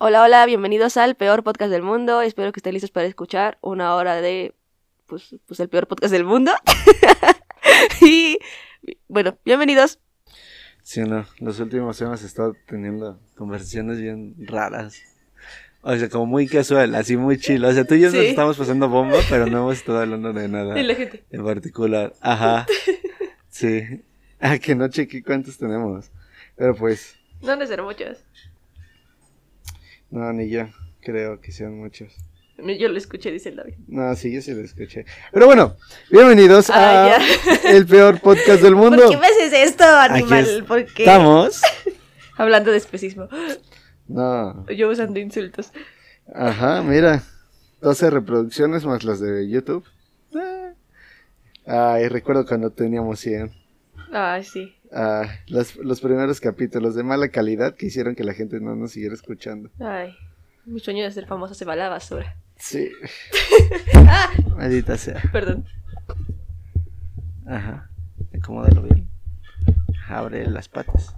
Hola, hola, bienvenidos al peor podcast del mundo. Espero que estén listos para escuchar una hora de, pues, pues el peor podcast del mundo. y, bueno, bienvenidos. Sí, no, los últimos hemos estado teniendo conversaciones bien raras. O sea, como muy casual, así muy chill. O sea, tú y yo nos estamos pasando bomba, pero no hemos estado hablando de nada Y la gente. en particular. Ajá. Sí. Ah, que no chequé cuántos tenemos. Pero pues, No han de ser muchos. No, ni yo. Creo que sean muchos. Yo lo escuché, dice el David. No, sí, yo sí lo escuché. Pero bueno, bienvenidos Ah, a el peor podcast del mundo. ¿Por qué me haces esto, animal? ¿Por qué? Estamos. Hablando de especismo. No. Yo usando insultos. Ajá, mira. 12 reproducciones más las de YouTube. Ah. Ay, recuerdo cuando teníamos 100. Ay, sí. Ah, los, los primeros capítulos de mala calidad que hicieron que la gente no nos siguiera escuchando. Ay. Mi sueño de ser famoso se va a la basura. Sí. Ah, Maldita sea. perdón. Ajá. Acomódalo bien. Abre las patas.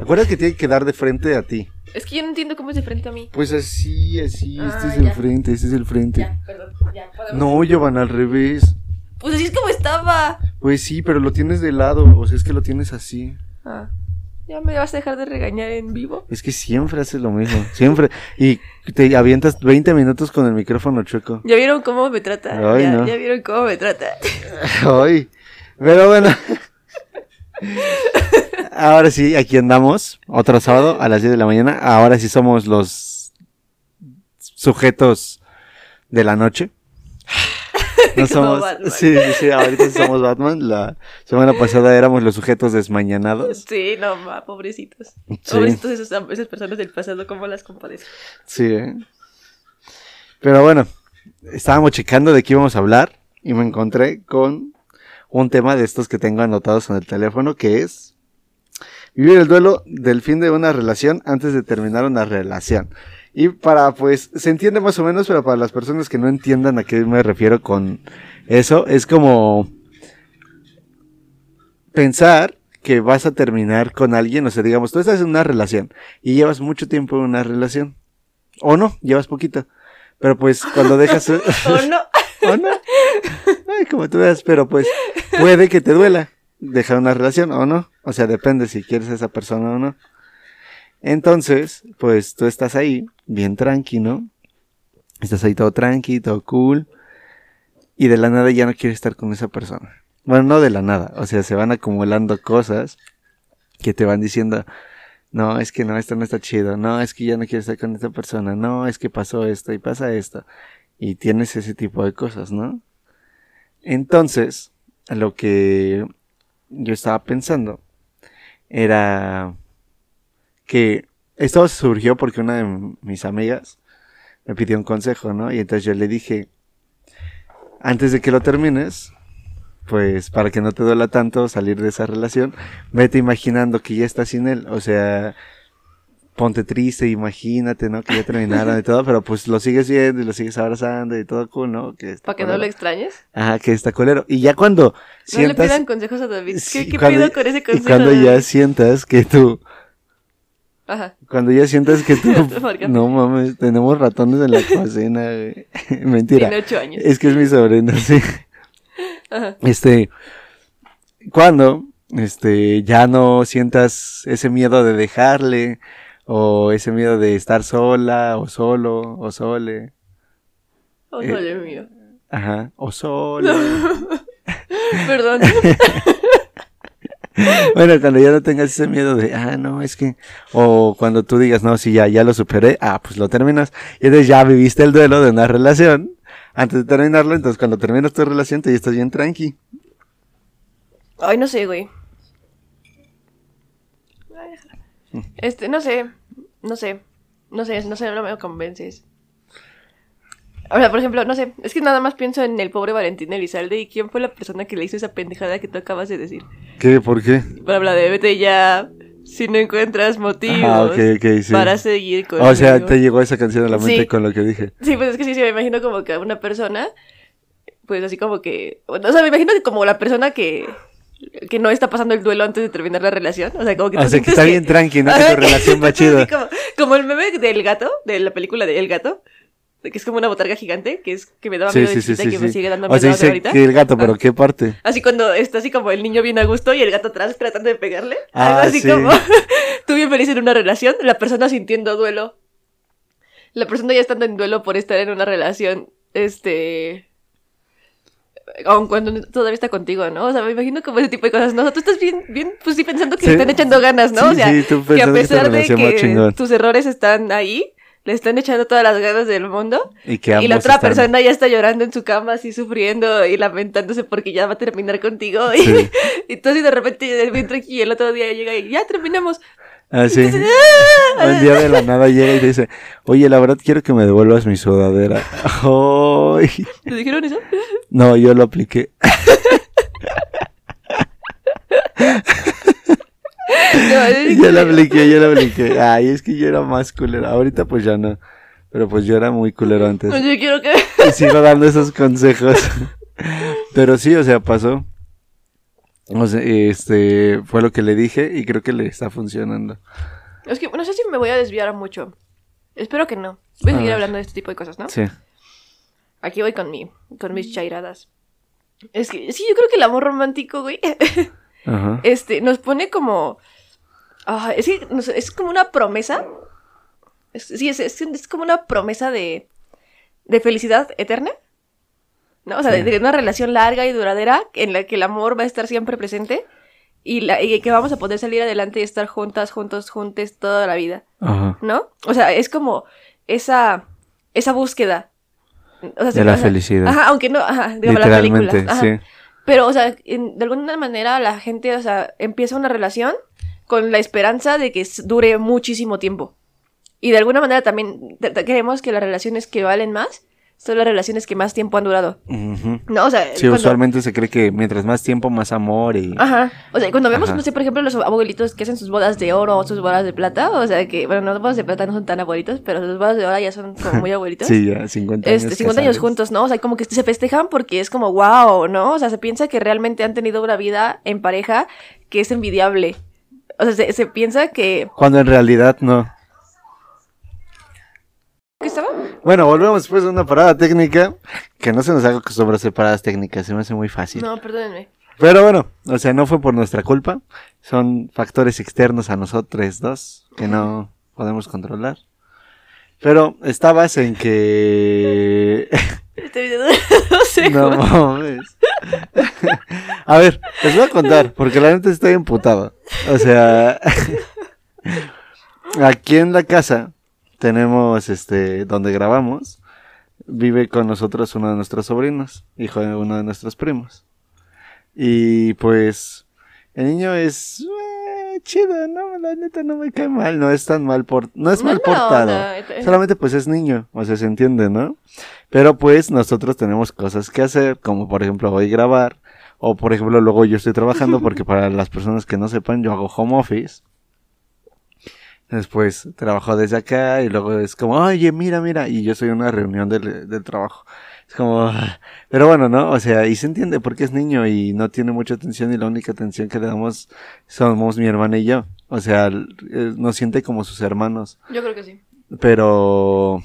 ¿Recuerdas que tiene que dar de frente a ti? Es que yo no entiendo cómo es de frente a mí. Pues así, así. Ah, este es el frente, este es el frente. Ya, perdón. Ya, No, llevan al revés. Pues así es como estaba. Pues sí, pero lo tienes de lado. O sea, es que lo tienes así. Ah. ¿Ya me vas a dejar de regañar en vivo? Es que siempre haces lo mismo, siempre. Y te avientas 20 minutos con el micrófono chueco. ¿Ya vieron cómo me trata? Ay, ya, no. ya vieron cómo me trata. Ay, pero bueno. Ahora sí, aquí andamos. Otro sábado a las 10 de la mañana. Ahora sí somos los sujetos de la noche. No somos. Batman. Sí, sí, sí, ahorita somos Batman. La semana pasada éramos los sujetos desmañanados. Sí, no, ma, pobrecitos. Sí. Pobrecitos esas personas del pasado, ¿cómo las compadezco? Sí, ¿eh? Pero bueno, estábamos checando de qué íbamos a hablar y me encontré con un tema de estos que tengo anotados en el teléfono que es vivir el duelo del fin de una relación antes de terminar una relación. Y para, pues, se entiende más o menos, pero para las personas que no entiendan a qué me refiero con eso, es como pensar que vas a terminar con alguien, o sea, digamos, tú estás en una relación y llevas mucho tiempo en una relación. O no, llevas poquito. Pero pues cuando dejas... ¿O no? ¿O no? Ay, como tú veas, pero pues puede que te duela dejar una relación o no. O sea, depende si quieres a esa persona o no. Entonces, pues tú estás ahí, bien tranqui, ¿no? Estás ahí todo tranqui, todo cool. Y de la nada ya no quieres estar con esa persona. Bueno, no de la nada. O sea, se van acumulando cosas que te van diciendo, no, es que no, esto no está chido. No, es que ya no quiero estar con esta persona. No, es que pasó esto y pasa esto. Y tienes ese tipo de cosas, ¿no? Entonces, lo que yo estaba pensando era que esto surgió porque una de mis amigas me pidió un consejo, ¿no? Y entonces yo le dije, antes de que lo termines, pues para que no te duela tanto salir de esa relación, vete imaginando que ya estás sin él, o sea, ponte triste, imagínate, ¿no? Que ya terminaron y todo, pero pues lo sigues viendo y lo sigues abrazando y todo cool, ¿no? Que está ¿Para que no lo extrañes? Ajá, que está colero. Y ya cuando No le sientas... pidan consejos a David. ¿Qué, Sí, qué cuando- pido con ese y consejo? cuando David? ya sientas que tú Ajá. Cuando ya sientas que tú... No mames, tenemos ratones en la cocina, güey. Mentira. Tiene ocho años. Es que es mi sobrino, sí. Ajá. Este... Cuando, este, ya no sientas ese miedo de dejarle, o ese miedo de estar sola, o solo, o sole. Oh, Eh, no, Dios mío. Ajá, o solo. Perdón. Bueno, cuando ya no tengas ese miedo de, ah, no, es que, o cuando tú digas, no, sí, ya, ya lo superé, ah, pues lo terminas. Y entonces ya viviste el duelo de una relación antes de terminarlo, entonces cuando terminas tu relación, te ya estás bien tranqui. Ay, no sé, güey. Este, no sé. No sé. No sé, no sé, no me convences. Ahora, por ejemplo, no sé, es que nada más pienso en el pobre Valentín Elizalde y quién fue la persona que le hizo esa pendejada que tú acabas de decir. ¿Qué? ¿Por qué? Para hablar de vete ya, si no encuentras motivos Ah, ok, ok, sí. para seguir con O sea, te llegó esa canción a la mente Sí. con lo que dije. Sí, pues es que sí, sí, me imagino como que una persona, pues así como que, o sea, me imagino que como la persona que que no está pasando el duelo antes de terminar la relación. O sea, como que O sea, que está bien tranqui, ¿no? Tu relación va chido. Como, como el meme del gato, de la película de El Gato, que es como una botarga gigante, que es que me daba Sí, miedo de sí, sí, chiquita sí, y que me sigue dando O miedo sea, hasta dice ahorita. que el gato, pero Ah. ¿qué parte? Así cuando está así como el niño bien a gusto y el gato atrás tratando de pegarle. Ah, Algo así sí. como tú bien feliz en una relación, la persona sintiendo duelo. La persona ya estando en duelo por estar en una relación, este... Aun cuando todavía está contigo, ¿no? O sea, me imagino como ese tipo de cosas, ¿no? O sea, tú estás bien, bien, pues sí, pensando que Sí. están echando ganas, ¿no? Sí, o sea, sí, tú que a pensando que pesar de que tus errores están ahí, le están echando todas las ganas del mundo. Y que Y la otra están- persona ya está llorando en su cama, así sufriendo y lamentándose porque ya va a terminar contigo. Y, Sí. y así de repente, bien tranquilo, el otro día llega y ya terminamos. Así. Entonces, Un día de la nada llega y dice, oye, la verdad quiero que me devuelvas mi sudadera. Ay. ¿Te dijeron eso? No, yo lo apliqué. No, Yo lo apliqué, yo lo apliqué. Ay, es que yo era más culero. Ahorita pues ya no. Pero pues yo era muy culero antes. No, yo quiero que... Y sigo dando esos consejos. Pero sí, o sea, pasó. O sea, este, fue lo que le dije y creo que le está funcionando. Es que no sé si me voy a desviar mucho. Espero que no. Voy a A seguir ver. hablando de este tipo de cosas, ¿no? Sí. Aquí voy con mi, con mis chairadas. Es que sí, yo creo que el amor romántico, güey, Ajá. este, nos pone como... ah, es que como una promesa. Es- sí, es, es, es como una promesa de, de felicidad eterna. ¿No? O sea, Sí. de, de una relación larga y duradera en la que el amor va a estar siempre presente y, la, y que vamos a poder salir adelante y estar juntas, juntos, juntes toda la vida. Ajá. ¿No? O sea, es como esa, esa búsqueda. O sea, De la o sea, felicidad. Ajá, aunque no, ajá, digamos, películas. ajá. sí. Pero, o sea, en- de alguna manera la gente, o sea, empieza una relación con la esperanza de que dure muchísimo tiempo. Y de alguna manera también creemos que las relaciones que valen más son las relaciones que más tiempo han durado. ¿No? O sea, Sí, cuando- usualmente se cree que mientras más tiempo, más amor y... Ajá. O sea, cuando vemos, Ajá. no sé, por ejemplo, los abuelitos que hacen sus bodas de oro o sus bodas de plata, o sea, que, bueno, no, las bodas de plata no son tan abuelitos, pero sus bodas de oro ya son como muy abuelitos. Sí, ya, 50 años. Este, 50 años casados. juntos, ¿no? O sea, como que se festejan porque es como, wow, ¿no? O sea, se piensa que realmente han tenido una vida en pareja que es envidiable. O sea, se, se piensa que... Cuando en realidad no. ¿Qué estaba? Bueno, volvemos después de una parada técnica. Que no se nos haga costumbre hacer paradas técnicas, se me hace muy fácil. No, perdónenme. Pero bueno, o sea, no fue por nuestra culpa. Son factores externos a nosotros dos que no podemos controlar. Pero estabas en que... No mames. A ver, les voy a contar, porque la neta estoy emputado. O sea, aquí en la casa tenemos, este, donde grabamos, vive con nosotros uno de nuestros sobrinos, hijo de uno de nuestros primos. Y pues, el niño es eh, chido, no, la neta no me cae mal, no es tan mal por, no es mal portado. onda, eh. Solamente pues es niño, o sea, se entiende, ¿no? Pero pues nosotros tenemos cosas que hacer, como por ejemplo hoy grabar, o por ejemplo luego yo estoy trabajando, porque para las personas que no sepan, yo hago home office. Después trabajo desde acá y luego es como, oye, mira, mira, y yo soy una reunión del, del trabajo. Es como, ah, pero bueno, ¿no? O sea, y se entiende porque es niño y no tiene mucha atención y la única atención que le damos somos mi hermana y yo. O sea, eh, nos siente como sus hermanos. Yo creo que sí. Pero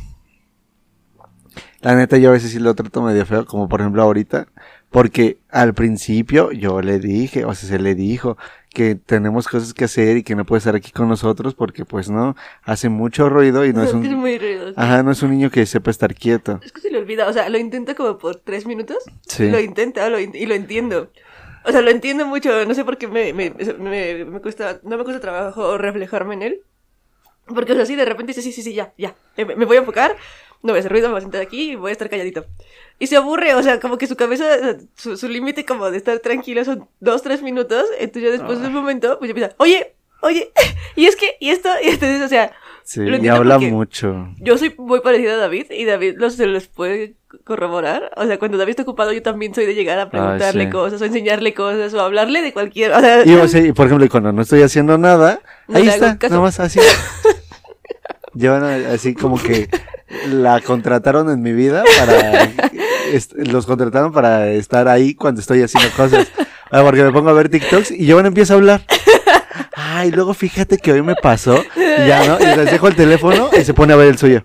la neta yo a veces sí lo trato medio feo, como por ejemplo ahorita, porque al principio yo le dije, o sea, se le dijo que tenemos cosas que hacer y que no puede estar aquí con nosotros porque pues no, hace mucho ruido y no es Es un... muy ruidoso. Ajá, no es un niño que sepa estar quieto. Es que se le olvida, o sea, lo intenta como por tres minutos. Sí. Lo intenta lo in- y lo entiendo. O sea, lo entiendo mucho, no sé por qué me, me, me, me cuesta, no me cuesta trabajo reflejarme en él. Porque, o sea, sí, de repente dice, sí, sí, sí, ya, ya, me, me voy a enfocar, no voy a hacer ruido, me voy a sentar aquí y voy a estar calladito. Y se aburre, o sea, como que su cabeza, su, su límite como de estar tranquilo son dos, tres minutos, entonces ya después de un momento, pues ya empieza, oye, oye, y es que, y esto, y entonces, o sea, Sí, y habla mucho. yo soy muy parecida a David y David los se les puede corroborar. O sea, cuando David está ocupado, yo también soy de llegar a preguntarle sí. cosas o enseñarle cosas o hablarle de cualquier. O sea, Y, o sea, y, por ejemplo, cuando no estoy haciendo nada, No ahí está, nada más así. Llevan así como que la contrataron en mi vida para... los contrataron para estar ahí cuando estoy haciendo cosas. Ah, porque me pongo a ver TikToks y yo empiezo a hablar. Ay, luego fíjate que hoy me pasó. Y ya, ¿no? Y les dejo el teléfono y se pone a ver el suyo.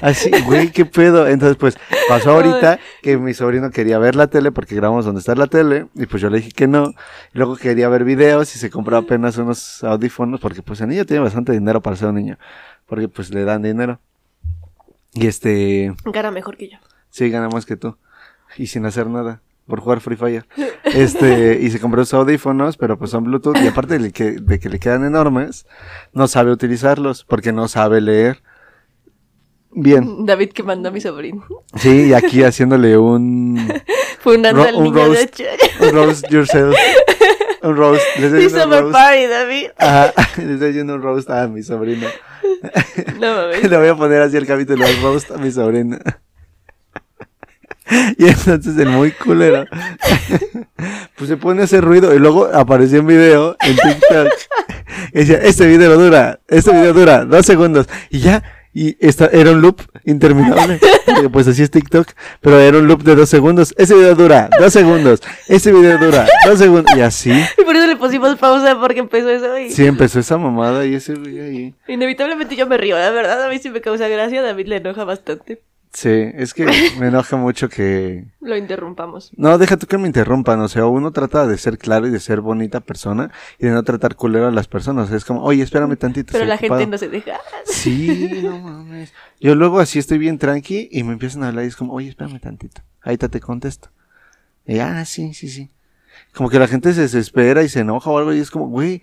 Así, güey, qué pedo. Entonces, pues, pasó ahorita que mi sobrino quería ver la tele porque grabamos donde está la tele. Y pues yo le dije que no. Y luego quería ver videos y se compró apenas unos audífonos porque pues el niño tiene bastante dinero para ser un niño. Porque pues le dan dinero. Y este... Gana mejor que yo. Sí, gana más que tú. Y sin hacer nada. Por jugar Free Fire. Este, y se compró sus audífonos, pero pues son Bluetooth. Y aparte de que, de que le quedan enormes, no sabe utilizarlos porque no sabe leer. Bien. David que mandó a mi sobrino. Sí, y aquí haciéndole un. Fundando ro- al un niño de roast. ocho. Un roast yourself. Un roast. Le estoy haciendo un roast. party, David. Ajá, le estoy haciendo un roast a mi sobrino. No mames. Le voy a poner así el capítulo del roast a mi sobrino. Y entonces el muy culero, pues se pone a hacer ruido y luego apareció un video en TikTok. Y decía, este video dura, este video dura dos segundos. Y ya, y esta, era un loop interminable. Porque, pues así es TikTok, pero era un loop de dos segundos. Ese video dura dos segundos, ese video dura dos segundos. Y así, Y por eso le pusimos pausa porque empezó eso y sí empezó esa mamada y ese ahí. inevitablemente yo me río, la verdad, a mí sí me causa gracia, a David le enoja bastante. Sí, es que me enoja mucho que Lo interrumpamos. No, deja tú que me interrumpan, o sea, uno trata de ser claro y de ser bonita persona y de no tratar culero a las personas. Es como, oye, espérame tantito. Pero la gente ocupado". no se deja. Sí, no mames. Yo luego así estoy bien tranqui y me empiezan a hablar y es como, oye, espérame tantito. Ahorita te contesto. Y, ah, sí, sí, sí. Como que la gente se desespera y se enoja o algo y es como, güey,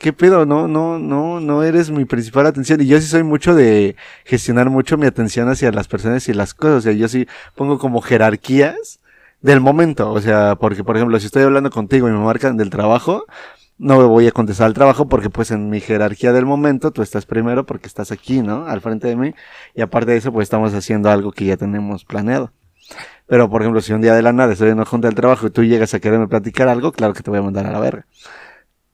¿qué pedo? No, no, no, no eres mi principal atención. Y yo sí soy mucho de gestionar mucho mi atención hacia las personas y las cosas. O sea, yo sí pongo como jerarquías del momento. O sea, porque, por ejemplo, si estoy hablando contigo y me marcan del trabajo, no me voy a contestar al trabajo porque pues en mi jerarquía del momento tú estás primero porque estás aquí, ¿no? Al frente de mí. Y aparte de eso, pues estamos haciendo algo que ya tenemos planeado. Pero, por ejemplo, si un día de la nada estoy en una junta del trabajo y tú llegas a quererme platicar algo, claro que te voy a mandar a la verga.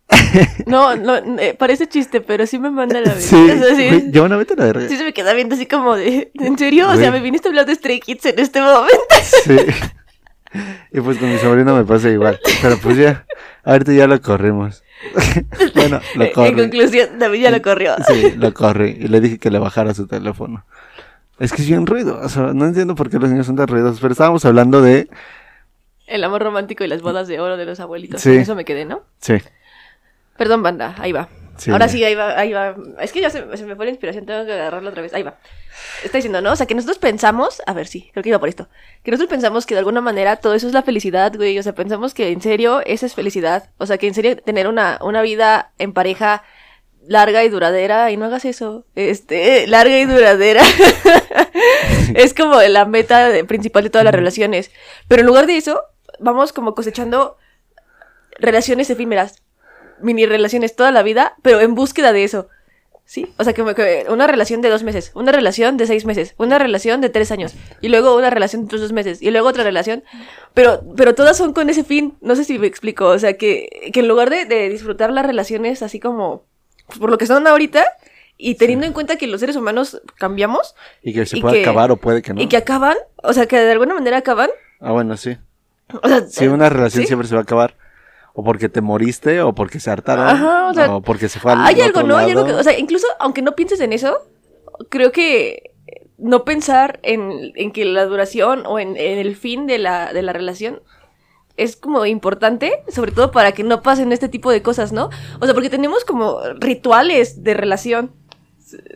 No, no, eh, parece chiste, pero sí me manda la vida. Sí, O sea, sí, güey, yo no vete a la verga. sí se me queda viendo así como de, ¿en serio? O sea, me viniste a hablar de Stray Kids en este momento. Sí. Y pues con mi sobrino me pasa igual. Pero pues ya, ahorita ya lo corrimos. bueno, lo en corre. conclusión, David ya lo corrió. Sí, lo corre. Y le dije que le bajara su teléfono. Es que es bien ruidoso. No entiendo por qué los niños son tan ruidosos. Pero estábamos hablando de. El amor romántico y las bodas de oro de los abuelitos. Sí. En Eso me quedé, ¿no? Sí. Perdón, banda, ahí va. Sí, Ahora sí, ahí va, ahí va. Es que ya se, se me fue la inspiración, tengo que agarrarla otra vez. Ahí va. Está diciendo, ¿no? O sea, que nosotros pensamos, a ver, sí, creo que iba por esto. Que nosotros pensamos que de alguna manera todo eso es la felicidad, güey. O sea, pensamos que en serio esa es felicidad. O sea, que en serio tener una, una vida en pareja larga y duradera, y no hagas eso, este, larga y duradera, es como la meta principal de todas las relaciones. Pero en lugar de eso, vamos como cosechando relaciones efímeras, mini relaciones toda la vida, pero en búsqueda de eso. Sí, o sea, que, que una relación de dos meses, una relación de seis meses, una relación de tres años, y luego una relación de otros dos meses, y luego otra relación, pero, pero todas son con ese fin, no sé si me explico, o sea, que, que en lugar de, de disfrutar las relaciones así como por lo que son ahorita, y teniendo en cuenta que los seres humanos cambiamos, Y que se Y puede que- acabar o puede que no. y que acaban, o sea, que de alguna manera acaban, Ah, bueno, sí. o sea, Sí, una relación ¿sí? siempre se va a acabar. O porque te moriste, o porque se hartaron. Ajá, o sea, porque se fue al Hay algo, otro ¿no? Hay algo que, o sea, incluso aunque no pienses en eso, creo que no pensar en, en que la duración o en, en el fin de la, de la relación es como importante, sobre todo para que no pasen este tipo de cosas, ¿no? O sea, porque tenemos como rituales de relación.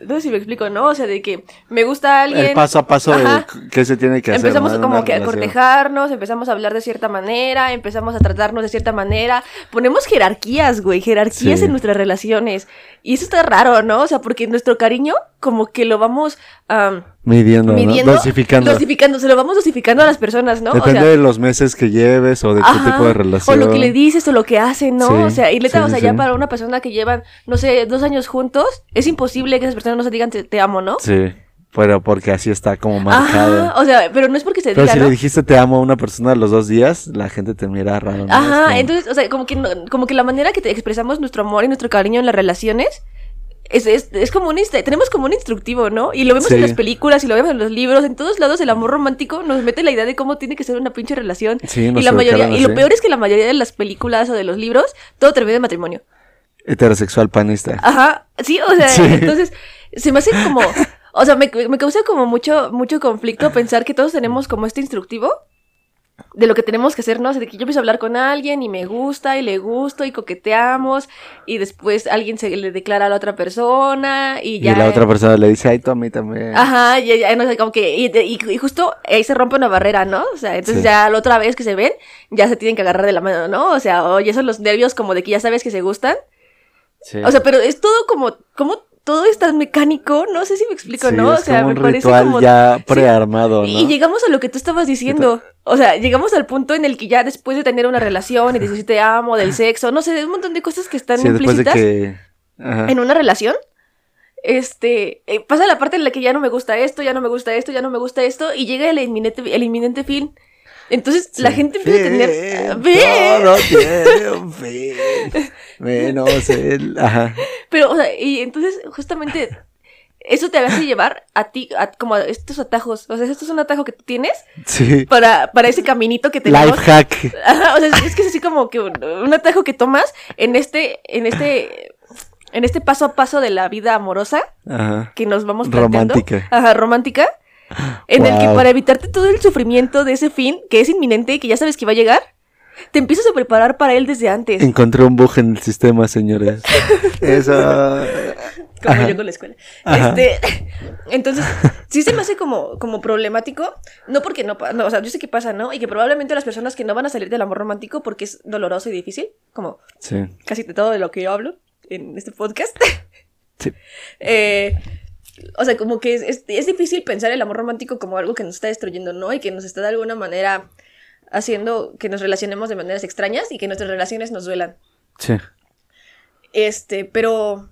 No sé si me explico, ¿no? O sea, de que me gusta alguien. El paso a paso de Ajá. qué se tiene que hacer. Empezamos como que a cortejarnos, empezamos a hablar de cierta manera, empezamos a tratarnos de cierta manera. Ponemos jerarquías, güey, jerarquías Sí. en nuestras relaciones. Y eso está raro, ¿no? O sea, porque nuestro cariño como que lo vamos am, Midiendo, ¿no? midiendo. Dosificando. Dosificando, se lo vamos dosificando a las personas, ¿no? Depende o sea, de los meses que lleves o de qué tipo de relación. O lo que le dices o lo que hacen, ¿no? Sí, o sea, y neta, sí, o sea, sí, ya para una persona que llevan, no sé, dos años juntos, es imposible que esas personas no se digan te, te amo, ¿no? Sí, pero porque así está como marcado. Ajá, o sea, pero no es porque se pero diga, si ¿no? le dijiste te amo a una persona los dos días, la gente te mira raro. Ajá, como- entonces, o sea, como que, no- como que la manera que te expresamos nuestro amor y nuestro cariño en las relaciones es, es, es como un tenemos como un instructivo, ¿no? Y lo vemos en las películas y lo vemos en los libros, en todos lados el amor romántico nos mete la idea de cómo tiene que ser una pinche relación. Sí, y la mayoría, y lo peor es que la mayoría de las películas o de los libros, todo termina en matrimonio. Heterosexual panista. Ajá, sí, o sea, Sí. entonces se me hace como, o sea, me, me causa como mucho, mucho conflicto pensar que todos tenemos como este instructivo de lo que tenemos que hacer, ¿no? O sea, de que yo empiezo a hablar con alguien y me gusta y le gusto y coqueteamos y después alguien se le declara a la otra persona y y ya... la otra persona le dice, ay, tú a mí también. Ajá, y, ya, no sé, como que, y, y- y justo ahí se rompe una barrera, ¿no? O sea, entonces Sí. ya la otra vez que se ven, ya se tienen que agarrar de la mano, ¿no? O sea, o ya son los nervios como de que ya sabes que se gustan. Sí. O sea, pero es todo como, como todo es tan mecánico, no sé si me explico, Sí, ¿no? O sea, como me parece ritual como... ya sí. prearmado, ¿no? Y llegamos a lo que tú estabas diciendo. O sea, llegamos al punto en el que ya después de tener una relación y de decir te amo, del sexo, no sé, de un montón de cosas que están sí, después de implícitas que... En una relación. Este, eh, pasa la parte en la que ya no me gusta esto, ya no me gusta esto, ya no me gusta esto, y llega el inminente, el inminente fin. Entonces la gente empieza a tener. Fin, ¡Fin! Todo tiene un fin. Menos el. Ajá. Pero, o sea, y entonces justamente eso te hace llevar a ti, a, como a estos atajos. O sea, esto es un atajo que tú tienes Sí. para, para ese caminito que tenemos. Life hack. Ajá, o sea, es, es que es así como que un, un atajo que tomas en este, en este, en este paso a paso de la vida amorosa Ajá. que nos vamos planteando. Romántica. Ajá, romántica. En el que Wow. para evitarte todo el sufrimiento de ese fin, que es inminente y que ya sabes que va a llegar, te empiezas a preparar para él desde antes. Encontré un bug en el sistema, señores. Eso. Como Ajá. yo con la escuela. Este, entonces, sí se me hace como, como problemático, no porque no, no, o sea, yo sé que pasa, ¿no? Y que probablemente las personas que no van a salir del amor romántico porque es doloroso y difícil, como Sí. casi de todo de lo que yo hablo en este podcast. Sí. Eh, o sea, como que es, es- es difícil pensar el amor romántico como algo que nos está destruyendo, ¿no? Y que nos está de alguna manera haciendo que nos relacionemos de maneras extrañas y que nuestras relaciones nos duelan. Sí. Este, pero.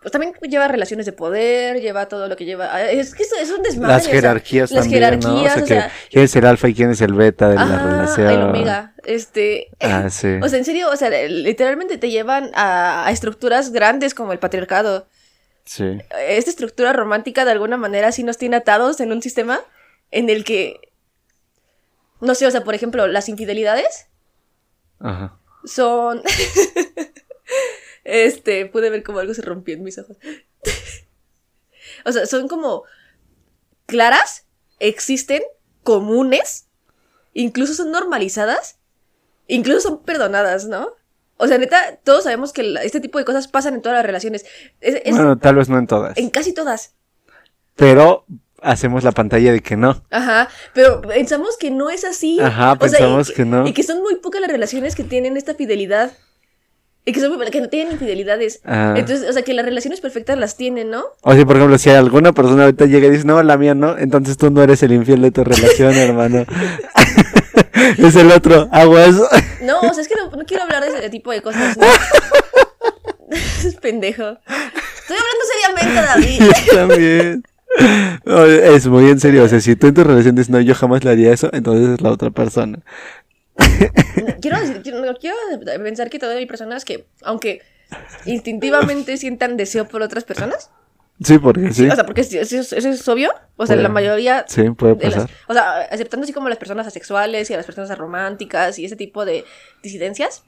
Pues también lleva relaciones de poder, lleva todo lo que lleva. ah, Es que eso es un desmadre. Las o sea, jerarquías las también, ¿no? O jerarquías, sea, o que sea, quién es el alfa y quién es el beta de la relación. el omega. Este. Ah, sí. O sea, en serio, o sea, literalmente te llevan a, a estructuras grandes como el patriarcado. Sí. esta estructura romántica de alguna manera sí nos tiene atados en un sistema en el que, no sé, o sea, por ejemplo, las infidelidades Ajá. son... este, pude ver como algo se rompió en mis ojos. o sea, son como claras, existen, comunes, incluso son normalizadas, incluso son perdonadas, ¿no? O sea, neta, todos sabemos que este tipo de cosas pasan en todas las relaciones. Es- es- Bueno, tal vez no en todas. en casi todas. Pero hacemos la pantalla de que no. Ajá, pero pensamos que no es así. Ajá, O sea, y pensamos que no. Y que son muy pocas las relaciones que tienen esta fidelidad. Y que, son muy- que no tienen infidelidades. Ah. Entonces, o sea, que las relaciones perfectas las tienen, ¿no? O si, por ejemplo, si alguna persona ahorita llega y dice, no, la mía no, entonces tú no eres el infiel de tu relación, hermano. es el otro, aguas. No, o sea, es que no, no quiero hablar de ese tipo de cosas, ¿no? es pendejo. Estoy hablando seriamente, David. Yo también. No, es muy en serio, o sea, si tú en tu relación dices, no, yo jamás le haría eso, entonces es la otra persona. quiero, decir, quiero, no, quiero pensar que todavía hay personas que, aunque instintivamente sientan deseo por otras personas, Sí, porque sí. o sea, porque eso, es- obvio, o sea, Puede. la mayoría Sí, puede las- pasar. o sea, aceptando así como las personas asexuales y a las personas románticas y ese tipo de disidencias,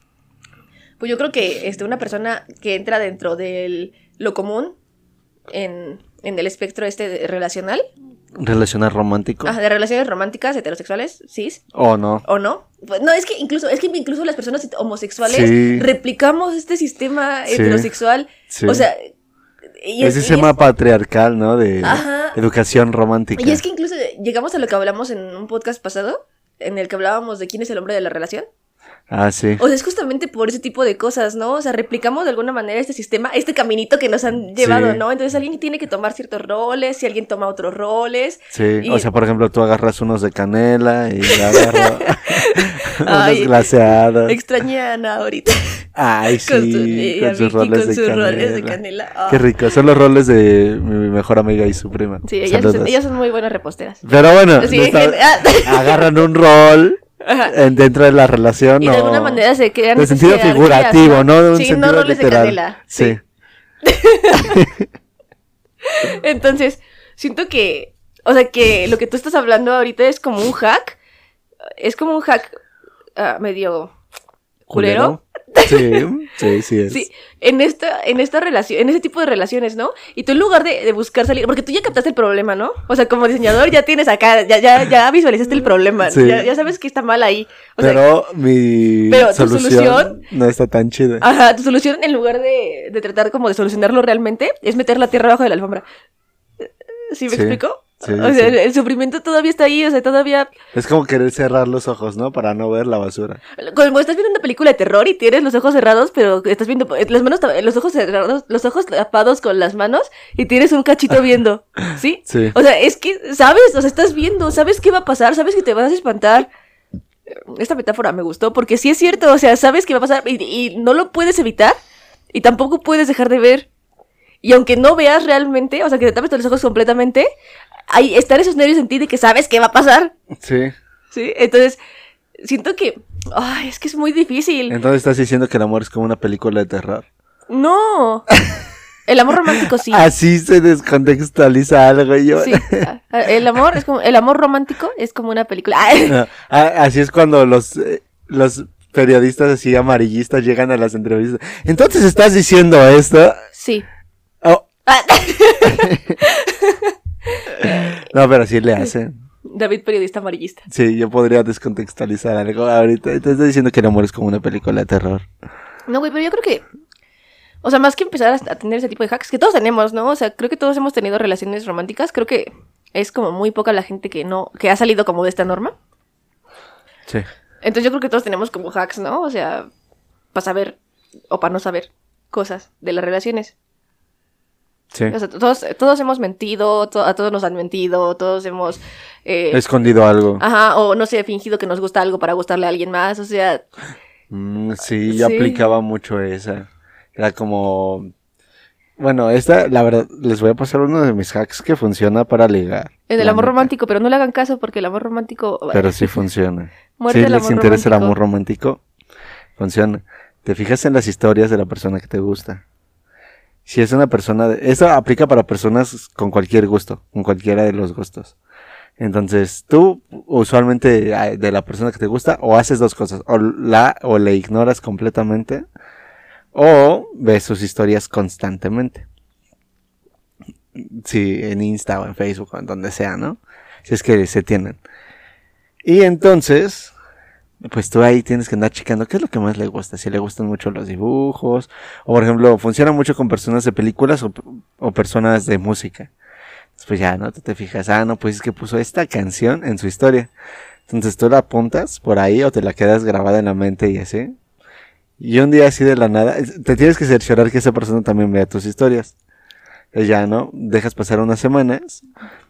pues yo creo que este, una persona que entra dentro de lo común en, en el espectro este de- relacional, Relacionar romántico. ah, de relaciones románticas, heterosexuales, cis, O no. o no. Pues, no, es que incluso, es que incluso las personas homosexuales Sí. replicamos este sistema Sí. heterosexual. Sí. O sea, y es- y sistema es- patriarcal, ¿no? De Ajá. educación romántica. Y es que incluso llegamos a lo que hablamos en un podcast pasado, en el que hablábamos de quién es el hombre de la relación. Ah, sí. O sea, es justamente por ese tipo de cosas, ¿no? O sea, replicamos de alguna manera este sistema, este caminito que nos han llevado, Sí. ¿no? Entonces alguien tiene que tomar ciertos roles, si alguien toma otros roles. Sí, y- o sea, por ejemplo, tú agarras unos de canela y yo agarro unos glaseados. Extrañé a Ana ahorita. Ay, con sí, su- y a con sus Vicky roles con de sus canela. roles de canela. Ah. Qué rico, son los roles de mi mejor amiga y su prima. Sí, ellas, Saludos. ellas son muy buenas reposteras. Pero bueno, Sí, está- ah. agarran un rol en- dentro de la relación. Y de o- alguna manera se crean De sentido figurativo, ¿no? De un sí, sentido no roles literal. de canela. Sí. Entonces, siento que, o sea, que lo que tú estás hablando ahorita es como un hack. Es como un hack ah, medio culero. Sí, sí, sí es. Sí, en esta, en esta relación, en ese tipo de relaciones, ¿no? Y tú en lugar de, de buscar salir, porque tú ya captaste el problema, ¿no? O sea, como diseñador ya tienes acá, ya, ya, ya visualizaste el problema, Sí. ya, ya sabes que está mal ahí. O sea, Pero mi pero tu solución, solución- no está tan chida. Ajá, tu solución en lugar de, de tratar como de solucionarlo realmente es meter la tierra abajo de la alfombra. ¿Sí me Sí, explico? Sí, o sea, sí. el, sufrimiento todavía está ahí, o sea, todavía... Es como querer cerrar los ojos, ¿no? Para no ver la basura. Cuando estás viendo una película de terror y tienes los ojos cerrados, pero estás viendo las manos, tap- los ojos cerrados, los ojos tapados con las manos y tienes un cachito viendo, ¿sí? Sí. O sea, es que, ¿sabes? O sea, estás viendo, sabes qué va a pasar, sabes que te vas a espantar. Esta metáfora me gustó porque sí es cierto, o sea, sabes que va a pasar y, y no lo puedes evitar y tampoco puedes dejar de ver. Y aunque no veas realmente, o sea, que te tapes los ojos completamente, ahí están esos nervios en ti de que sabes qué va a pasar, Sí. ¿sí? Entonces, siento que, ay, es que es muy difícil. Entonces estás diciendo que el amor es como una película de terror. No. El amor romántico sí. Así se descontextualiza algo yo. Sí. Ah, El amor es como el amor romántico es como una película. No, así es cuando los, eh, los periodistas así amarillistas llegan a las entrevistas. Entonces estás diciendo esto. Sí. Oh, Ah, no, pero sí le hacen. David periodista amarillista. Sí, yo podría descontextualizar algo ahorita. Te estoy diciendo que el amor es como una película de terror. No, güey, pero yo creo que o sea, más que empezar a, a tener ese tipo de hacks que todos tenemos, ¿no? O sea, creo que todos hemos tenido relaciones románticas, creo que es como muy poca la gente que no que ha salido como de esta norma. Sí. Entonces yo creo que todos tenemos como hacks, ¿no? O sea, para saber o para no saber cosas de las relaciones. Sí. O sea, todos, todos hemos mentido, to- a todos nos han mentido, todos hemos... eh, escondido algo. Ajá, o no sé, fingido que nos gusta algo para gustarle a alguien más, o sea, Mm, sí, yo Sí. aplicaba mucho esa. Era como... Bueno, esta, la verdad, les voy a pasar uno de mis hacks que funciona para ligar. en el amor neta. romántico, pero no le hagan caso porque el amor romántico... Pero sí funciona. Si les interesa el amor romántico, funciona. Te fijas en las historias de la persona que te gusta. Si es una persona, de- eso aplica para personas con cualquier gusto, con cualquiera de los gustos. Entonces, tú usualmente de la persona que te gusta o haces dos cosas, o la o le ignoras completamente o ves sus historias constantemente. Sí, en Insta o en Facebook o en donde sea, ¿no? Si es que se tienen. Y entonces, pues tú ahí tienes que andar checando qué es lo que más le gusta. Si le gustan mucho los dibujos, o por ejemplo, funciona mucho con personas de películas o, personas de música. Pues ya, ¿no? Tú te fijas, ah, no, pues es que puso esta canción en su historia. Entonces tú la apuntas por ahí o te la quedas grabada en la mente y así. Y un día así de la nada, te tienes que cerciorar que esa persona también vea tus historias. Entonces ya, ¿no? Dejas pasar unas semanas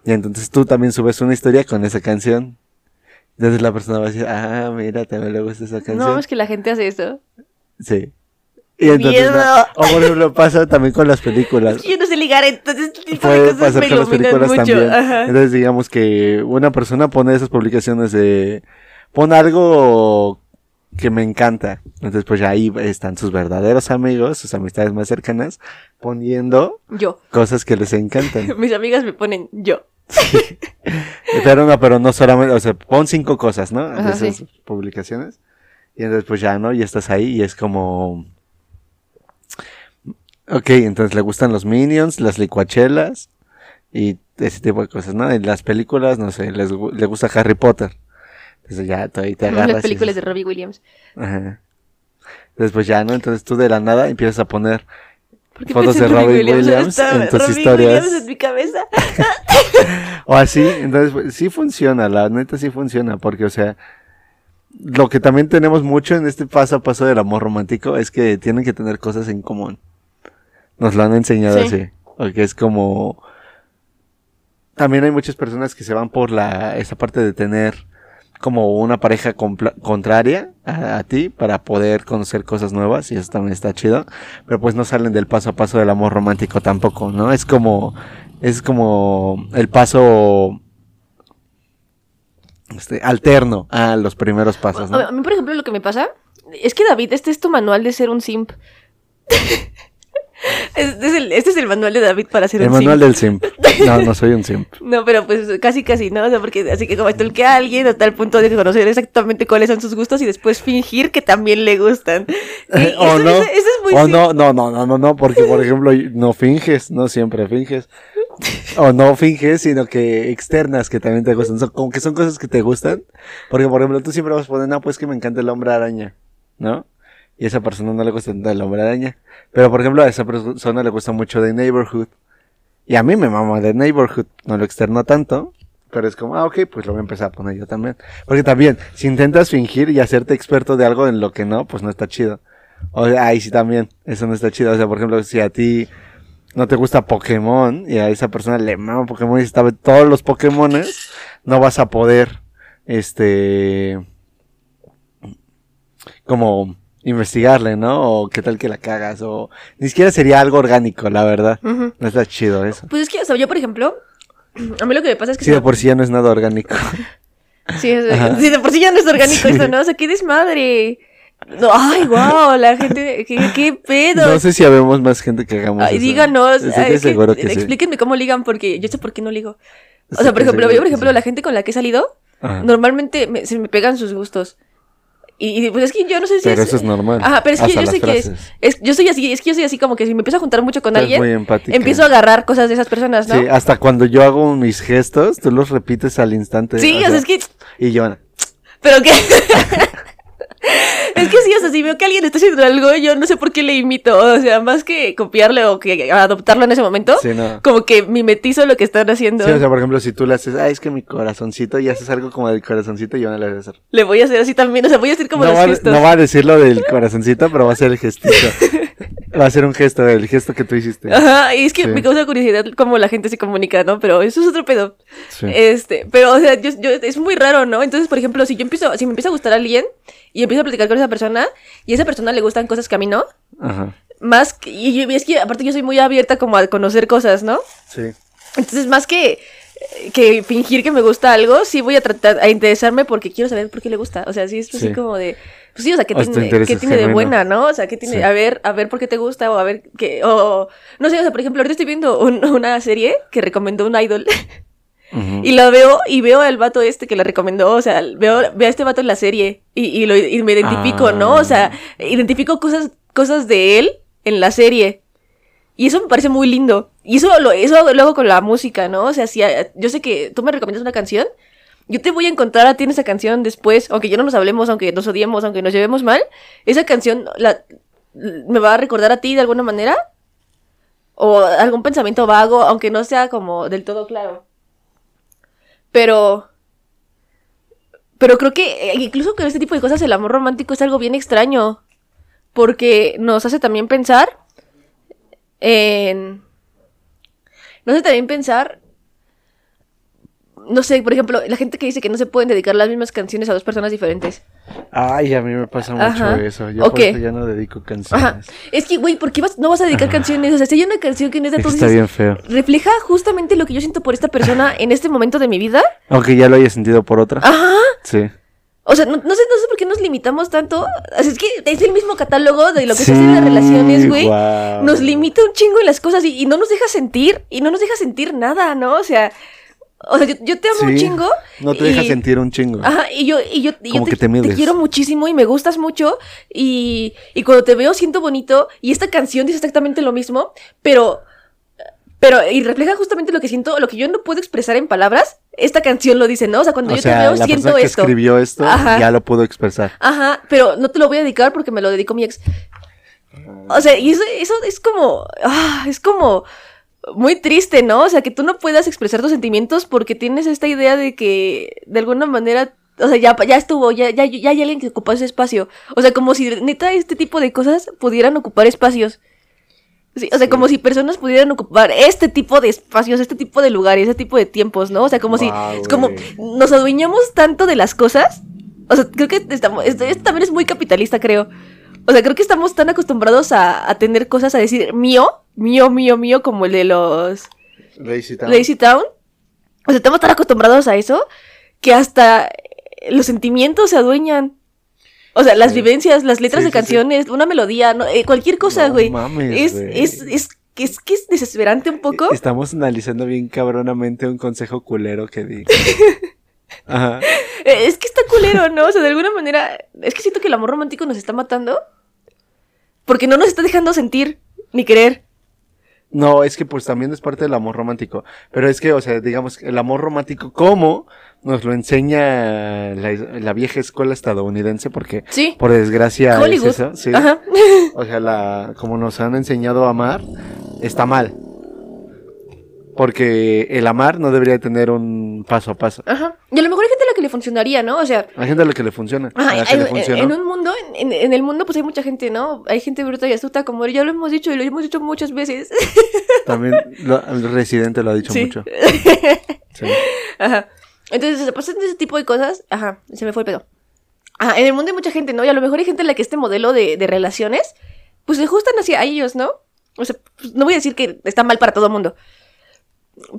y entonces tú también subes una historia con esa canción. Entonces la persona va a decir, ah, mira, también le gusta esa canción. No, es que la gente hace eso. Sí. Y entonces, Miedo. no- o por ejemplo, pasa también con las películas. Yo no sé ligar, entonces este Puede de cosas pasar me con las películas mucho. también. Ajá. Entonces, digamos que una persona pone esas publicaciones de. Pon algo que me encanta. Entonces, pues ya ahí están sus verdaderos amigos, sus amistades más cercanas, poniendo Yo. cosas que les encantan. Mis amigas me ponen yo. pero no, pero no solamente, o sea, pon cinco cosas, ¿no? De Ajá, esas sí. publicaciones. Y entonces, pues ya, ¿no? Y estás ahí y es como. Ok, entonces le gustan los Minions, las licuachelas y ese tipo de cosas, ¿no? En las películas, no sé, les, le gusta Harry Potter. Entonces ya tú ahí te agarras. Las y películas de Robbie Williams. Ajá. Entonces, pues ya, ¿no? Entonces tú de la nada empiezas a poner ¿Por qué Fotos de Robin Williams en tus historias. Williams en mi cabeza. O así, entonces pues, sí funciona, la neta sí funciona, porque o sea, lo que también tenemos mucho en este paso a paso del amor romántico es que tienen que tener cosas en común. Nos lo han enseñado Sí. así, porque es como también hay muchas personas que se van por la esa parte de tener como una pareja contraria a, a ti para poder conocer cosas nuevas y eso también está chido, pero pues no salen del paso a paso del amor romántico tampoco, ¿no? Es como es como el paso este, alterno a los primeros pasos, A ¿no? mí, por ejemplo, lo que me pasa es que David, este es tu manual de ser un simp. Este es, el, este es el manual de David para ser El un manual simp. del simp. No, no soy un simp. No, pero pues casi casi, ¿no? O sea, porque así que como que a alguien a tal punto de conocer exactamente cuáles son sus gustos y después fingir que también le gustan. Eh, o eso- no, eso- eso es muy o no, no, no, no, no, no, porque por ejemplo no finges, no siempre finges. O no finges, sino que externas que también te gustan. Son, como que son cosas que te gustan. Porque por ejemplo tú siempre vas a poner, no, pues que me encanta el hombre araña, ¿no? Y a esa persona no le gusta el hombre araña. Pero por ejemplo a esa persona le gusta mucho The Neighborhood. Y a mí me mama The Neighborhood. No lo externo tanto. Pero es como, ah, ok, pues lo voy a empezar a poner yo también. Porque también, si intentas fingir y hacerte experto de algo en lo que no, pues no está chido. O sea, ahí sí también, eso no está chido. O sea, por ejemplo, si a ti no te gusta Pokémon y a esa persona le mama Pokémon y sabe todos los Pokémones, no vas a poder, este, como investigarle, ¿no? O qué tal que la cagas, o ni siquiera sería algo orgánico, la verdad. No está chido eso. Pues es que, o sea, yo por ejemplo, a mí lo que me pasa es que... Sí, de por sí ya no es nada orgánico. Sí, es- sí, de por sí ya no es orgánico Sí. esto, ¿no? O sea, qué desmadre. No, ay, wow, la gente, qué, qué pedo. No sé si habemos más gente que hagamos Ay, eso. díganos, ay, que- seguro que sí. explíquenme cómo ligan, porque yo sé por qué no ligo. O sea, por ejemplo, yo, por ejemplo, la gente con la que he salido, Ajá. normalmente me- se me pegan sus gustos. Y, y, pues es que yo no sé si Pero es... eso es normal. Ajá, pero es que Hasta yo sé que es, frases. es- Yo soy así, es que yo soy así como que si me empiezo a juntar mucho con alguien, empiezo a agarrar cosas de esas personas, ¿no? Sí, hasta cuando yo hago mis gestos, tú los repites al instante. Sí, o sea, es que... Y yo, Pero que... es que sí, o sea, si veo que alguien está haciendo algo, yo no sé por qué le imito. O sea, más que copiarle o que adoptarlo en ese momento, sí, no. como que mimetizo lo que están haciendo. Sí, o sea, por ejemplo, si tú le haces, ay, es que mi corazoncito, y haces algo como del corazoncito, yo no le voy a hacer. Le voy a hacer así también, o sea, voy a hacer como no, los va, gestos. no va a decir lo del corazoncito, pero va a ser el gestito. va a ser un gesto, el gesto que tú hiciste. Ajá, y es que Sí. me causa curiosidad cómo la gente se comunica, ¿no? Pero eso es otro pedo. Sí. Este, pero, o sea, yo, yo- es muy raro, ¿no? Entonces, por ejemplo, si yo empiezo, si me empieza a gustar alguien y empiezo a platicar con esa persona y a esa persona le gustan cosas que a mí no, Ajá. más que, y, y es que aparte yo soy muy abierta como a conocer cosas, ¿no? Sí. Entonces, más que, que fingir que me gusta algo, sí voy a tratar a interesarme porque quiero saber por qué le gusta. O sea, sí es así Sí. como de, pues sí, o sea, ¿qué O tiene, qué tiene de buena, no? O sea, ¿qué tiene? Sí. A ver, a ver por qué te gusta o a ver qué, o, no sé, o sea, por ejemplo, ahorita estoy viendo un- una serie que recomendó un idol Y la veo y veo al vato este que la recomendó, o sea, veo, veo a este vato en la serie y, y, lo, y me identifico, Ah. ¿no? O sea, identifico cosas, cosas de él en la serie. Y eso me parece muy lindo. Y eso lo, eso lo hago con la música, ¿no? O sea, si a- yo sé que tú me recomiendas una canción, yo te voy a encontrar a ti en esa canción después, aunque ya no nos hablemos, aunque nos odiemos, aunque nos llevemos mal, esa canción la, me va a recordar a ti de alguna manera. O algún pensamiento vago, aunque no sea como del todo claro. Pero. Pero creo que eh, incluso con este tipo de cosas el amor romántico es algo bien extraño. Porque nos hace también pensar en. Nos hace también pensar. No sé, por ejemplo, la gente que dice que no se pueden dedicar las mismas canciones a dos personas diferentes. Ay, a mí me pasa mucho Ajá. eso. Yo ¿O por eso ya no dedico canciones. Ajá. Es que, güey, ¿por qué vas- no vas a dedicar canciones? O sea, si hay una canción que no es de tú está bien feo. refleja justamente lo que yo siento por esta persona en este momento de mi vida. Aunque ya lo haya sentido por otra. Ajá. Sí. O sea, no, no sé, no sé por qué nos limitamos tanto. Es que es el mismo catálogo de lo que se hace Sí, en las relaciones, güey. Nos limita un chingo en las cosas y, y no nos deja sentir. Y no nos deja sentir nada, ¿no? O sea, o sea yo, yo te amo un chingo. No te deja y- sentir un chingo. Ajá, y yo, y yo, y yo te, que te mides. quiero muchísimo y me gustas mucho. Y, y cuando te veo siento bonito. Y esta canción dice exactamente lo mismo. Pero. Pero, y refleja justamente lo que siento, lo que yo no puedo expresar en palabras. Esta canción lo dice, ¿no? O sea, cuando o yo sea, te veo, la siento persona que esto. escribió esto Ajá. ya lo pudo expresar. Ajá, pero no te lo voy a dedicar porque me lo dedicó mi ex. O sea, y eso, eso es como. ah, es como. Muy triste, ¿no? O sea, que tú no puedas expresar tus sentimientos porque tienes esta idea de que de alguna manera. O sea, ya, ya estuvo, ya, ya, ya hay alguien que ocupa ese espacio. O sea, como si neta este tipo de cosas pudieran ocupar espacios. Sí, o sea, como si personas pudieran ocupar este tipo de espacios, este tipo de lugares, este tipo de tiempos, ¿no? O sea, como si, es como nos adueñamos tanto de las cosas. O sea, creo que estamos, esto, esto también es muy capitalista, creo. O sea, creo que estamos tan acostumbrados a, a tener cosas a decir mío, mío, mío, mío, como el de los Lazy Town. Lazy Town. O sea, estamos tan acostumbrados a eso que hasta los sentimientos se adueñan. O sea, las Sí. vivencias, las letras Sí, de sí, canciones, una melodía, no, Eh, cualquier cosa, No güey. mames, es, es, es, que es que es desesperante un poco. Estamos analizando bien cabronamente un consejo culero que di. Ajá. Eh, Es que está culero, ¿no? O sea, de alguna manera, es que siento que el amor romántico nos está matando. Porque no nos está dejando sentir ni querer. No, es que pues también es parte del amor romántico. Pero es que, o sea, digamos, el amor romántico, ¿cómo? Nos lo enseña la, la vieja escuela estadounidense, porque Sí. por desgracia Hollywood. es eso, sí. Ajá. O sea, la, como nos han enseñado a amar, está mal. Porque el amar no debería tener un paso a paso. Ajá. Y a lo mejor le funcionaría, ¿no? O sea, Hay gente a la que le funciona. ajá, a la que en, le en- en un mundo, en, en el mundo, pues hay mucha gente, ¿no? Hay gente bruta y astuta, como ya lo hemos dicho y lo hemos dicho muchas veces. También lo- el residente lo ha dicho Sí. mucho. Sí. Ajá. Entonces, se pasan ese tipo de cosas. Ajá, se me fue el pedo. Ajá, en el mundo hay mucha gente, ¿no? Y a lo mejor hay gente a la que este modelo de, de relaciones, pues se ajustan hacia ellos, ¿no? O sea, pues, no voy a decir que está mal para todo el mundo.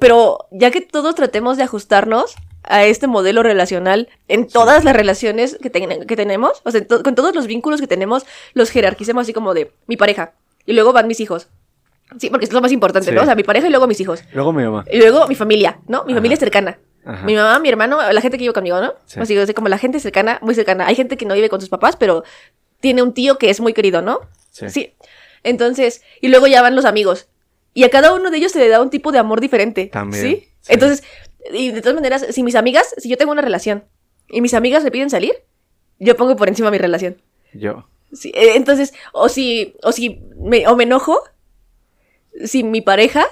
Pero ya que todos tratemos de ajustarnos a este modelo relacional en todas las relaciones que, ten- que tenemos, o sea, to- con todos los vínculos que tenemos, los jerarquicemos así como de mi pareja. Y luego van mis hijos. Sí, porque es lo más importante, Sí. ¿no? O sea, mi pareja y luego mis hijos. Luego mi mamá. Y luego mi familia, ¿no? Mi Ajá. familia cercana. Ajá. Mi mamá, mi hermano, la gente que vive conmigo, ¿no? Sí. Así, o sea, como la gente cercana, muy cercana. Hay gente que no vive con sus papás, pero tiene un tío que es muy querido, ¿no? Sí. Entonces, y luego ya van los amigos. Y a cada uno de ellos se le da un tipo de amor diferente. También, ¿Sí? sí. Entonces, y de todas maneras, si mis amigas, si yo tengo una relación y mis amigas me piden salir, yo pongo por encima mi relación. Yo. Sí, eh, entonces, o si, o si me, o me enojo, si mi pareja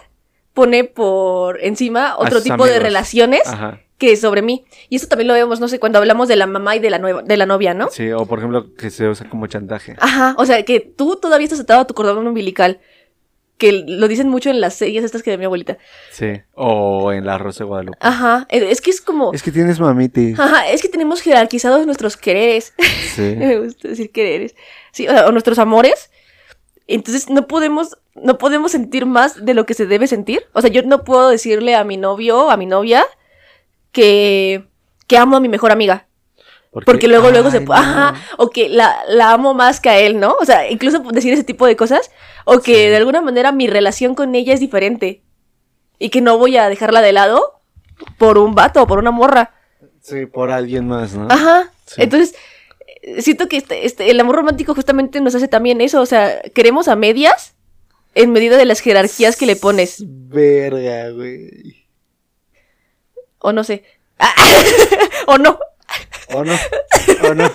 pone por encima otro tipo de relaciones Ajá. que sobre mí. Y eso también lo vemos, no sé, cuando hablamos de la mamá y de la nueva, de la novia, ¿no? Sí, o por ejemplo, que se usa como chantaje. Ajá, o sea, que tú todavía estás atado a tu cordón umbilical. Que lo dicen mucho en las series estas que de mi abuelita. Sí. O en la Rosa de Guadalupe. Ajá, eh, es que es como... Es que tienes mamitis. Ajá, es que tenemos jerarquizados nuestros quereres. Sí. Me gusta decir quereres. Sí, o, sea, o nuestros amores. Entonces no podemos, no podemos sentir más de lo que se debe sentir. O sea, yo no puedo decirle a mi novio, a mi novia, que, que amo a mi mejor amiga. Porque luego, luego se... Ay, Ajá, no. o que la, la amo más que a él, ¿no? O sea, incluso decir ese tipo de cosas. O que Sí. de alguna manera mi relación con ella es diferente. Y que no voy a dejarla de lado por un vato o por una morra. Sí, por alguien más, ¿no? Ajá. Sí. Entonces, eh, siento que este, este, el amor romántico justamente nos hace también eso. O sea, queremos a medias en medida de las jerarquías que le pones. Verga, güey. O no sé. o no. ¿O no? ¿O no?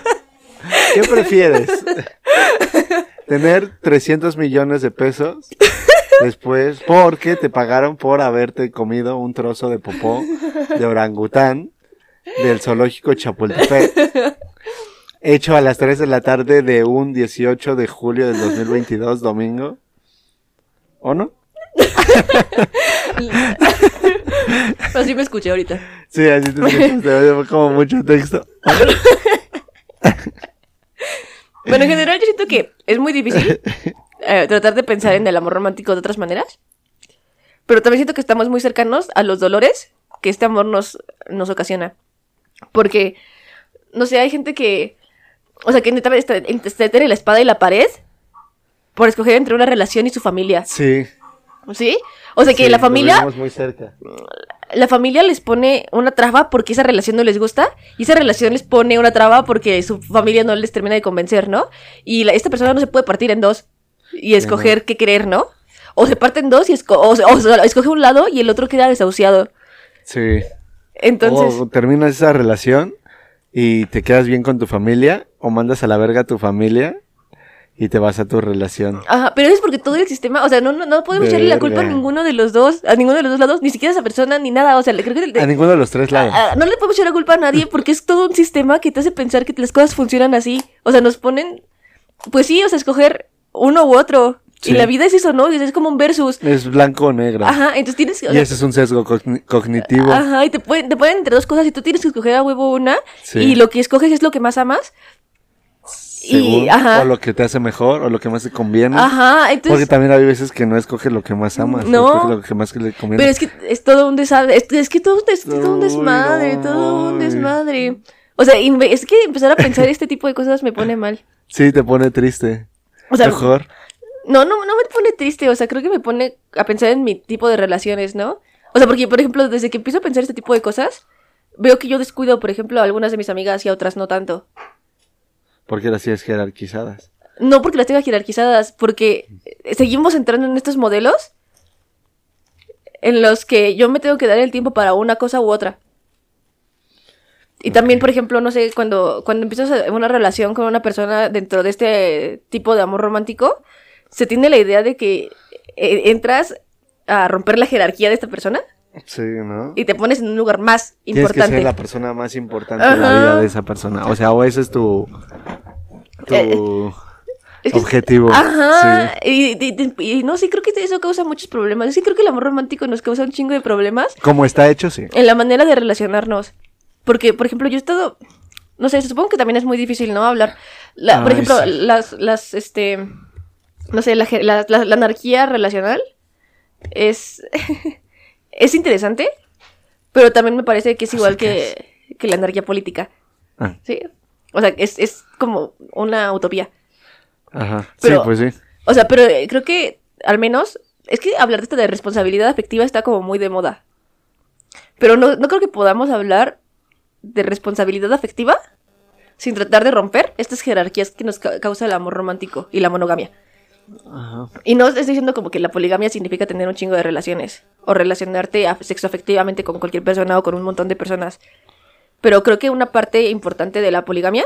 ¿Qué prefieres? ¿Tener 300 millones de pesos después porque te pagaron por haberte comido un trozo de popó de orangután del zoológico Chapultepec hecho a las 3 de la tarde de un 18 de julio del 2022, domingo? ¿O no? Así me escuché ahorita. Sí, así te fue como mucho texto. Bueno, en general yo siento que es muy difícil eh, tratar de pensar en el amor romántico de otras maneras. Pero también siento que estamos muy cercanos a los dolores que este amor nos, nos ocasiona. Porque, no sé, hay gente que... O sea, que neta está, entre la espada y la pared por escoger entre una relación y su familia. Sí. ¿Sí? O sea, que sí, la familia vivimos muy cerca. La familia les pone una traba porque esa relación no les gusta y esa relación les pone una traba porque su familia no les termina de convencer, ¿no? Y la- esta persona no se puede partir en dos y escoger qué querer, ¿no? O se parte en dos y esco- o, se- o se- escoge un lado y el otro queda desahuciado. Sí. Entonces, O terminas esa relación y te quedas bien con tu familia o mandas a la verga a tu familia y te vas a tu relación. ajá, pero es porque todo el sistema, o sea, no, no, no podemos echarle la culpa a ninguno de los dos, a ninguno de los dos lados, ni siquiera a esa persona ni nada, o sea, le- creo que le- A ninguno de los tres lados. No le podemos echar la culpa a nadie porque es todo un sistema que te hace pensar que las cosas funcionan así. O sea, nos ponen, pues sí, o sea, escoger uno u otro. Sí. Y la vida es eso, ¿no? Es, es como un versus. Es blanco o negro. Ajá, entonces tienes que... o Y ese es un sesgo cogni- cognitivo. Ajá, y te ponen, te ponen entre dos cosas y tú tienes que escoger a huevo una. Sí. Y lo que escoges es lo que más amas. Según, y- ajá. O lo que te hace mejor o lo que más te conviene. Ajá, Porque entonces... también hay veces que no escoge lo que más amas. No. Lo que más le conviene. Pero es que es todo un desastre. Es, es que todo, es todo un desmadre, todo un desmadre. O sea, es que empezar a pensar este tipo de cosas me pone mal. Sí, te pone triste. O sea, Mejor. no, no, no me pone triste, o sea, creo que me pone a pensar en mi tipo de relaciones, ¿no? O sea, porque, por ejemplo, desde que empiezo a pensar este tipo de cosas, veo que yo descuido, por ejemplo, a algunas de mis amigas y a otras no tanto. Porque las tienes jerarquizadas. No porque las tenga jerarquizadas, porque seguimos entrando en estos modelos en los que yo me tengo que dar el tiempo para una cosa u otra. Y también, por ejemplo, no sé, cuando, cuando empiezas una relación con una persona dentro de este tipo de amor romántico, se tiene la idea de que eh, entras a romper la jerarquía de esta persona Sí, ¿no? y te pones en un lugar más Tienes que importante. ser la persona más importante de la vida de esa persona. O sea, o ese es tu, tu Eh, que- objetivo. Ajá. Y, y- y- y no sé, creo que eso causa muchos problemas. Sí, creo que el amor romántico nos causa un chingo de problemas Sí. Como está hecho, sí. en la manera de relacionarnos. Porque, por ejemplo, yo he estado. No sé, supongo que también es muy difícil, ¿no? Hablar. La- por ejemplo, sí. las, las, este. No sé, la, anarquía relacional es. es interesante, pero también me parece que es igual ¿qué que, que la anarquía política. Ah, Sí. O sea, es, es como una utopía. ajá. Pero- sí, pues sí. O sea, pero eh, creo que al menos es que hablar de esto de responsabilidad afectiva está como muy de moda. Pero no, no creo que podamos hablar de responsabilidad afectiva sin tratar de romper estas jerarquías que nos ca- causa el amor romántico y la monogamia. Ajá. Y no estoy diciendo como que la poligamia significa tener un chingo de relaciones o relacionarte af- sexoafectivamente con cualquier persona o con un montón de personas. Pero creo que una parte importante de la poligamia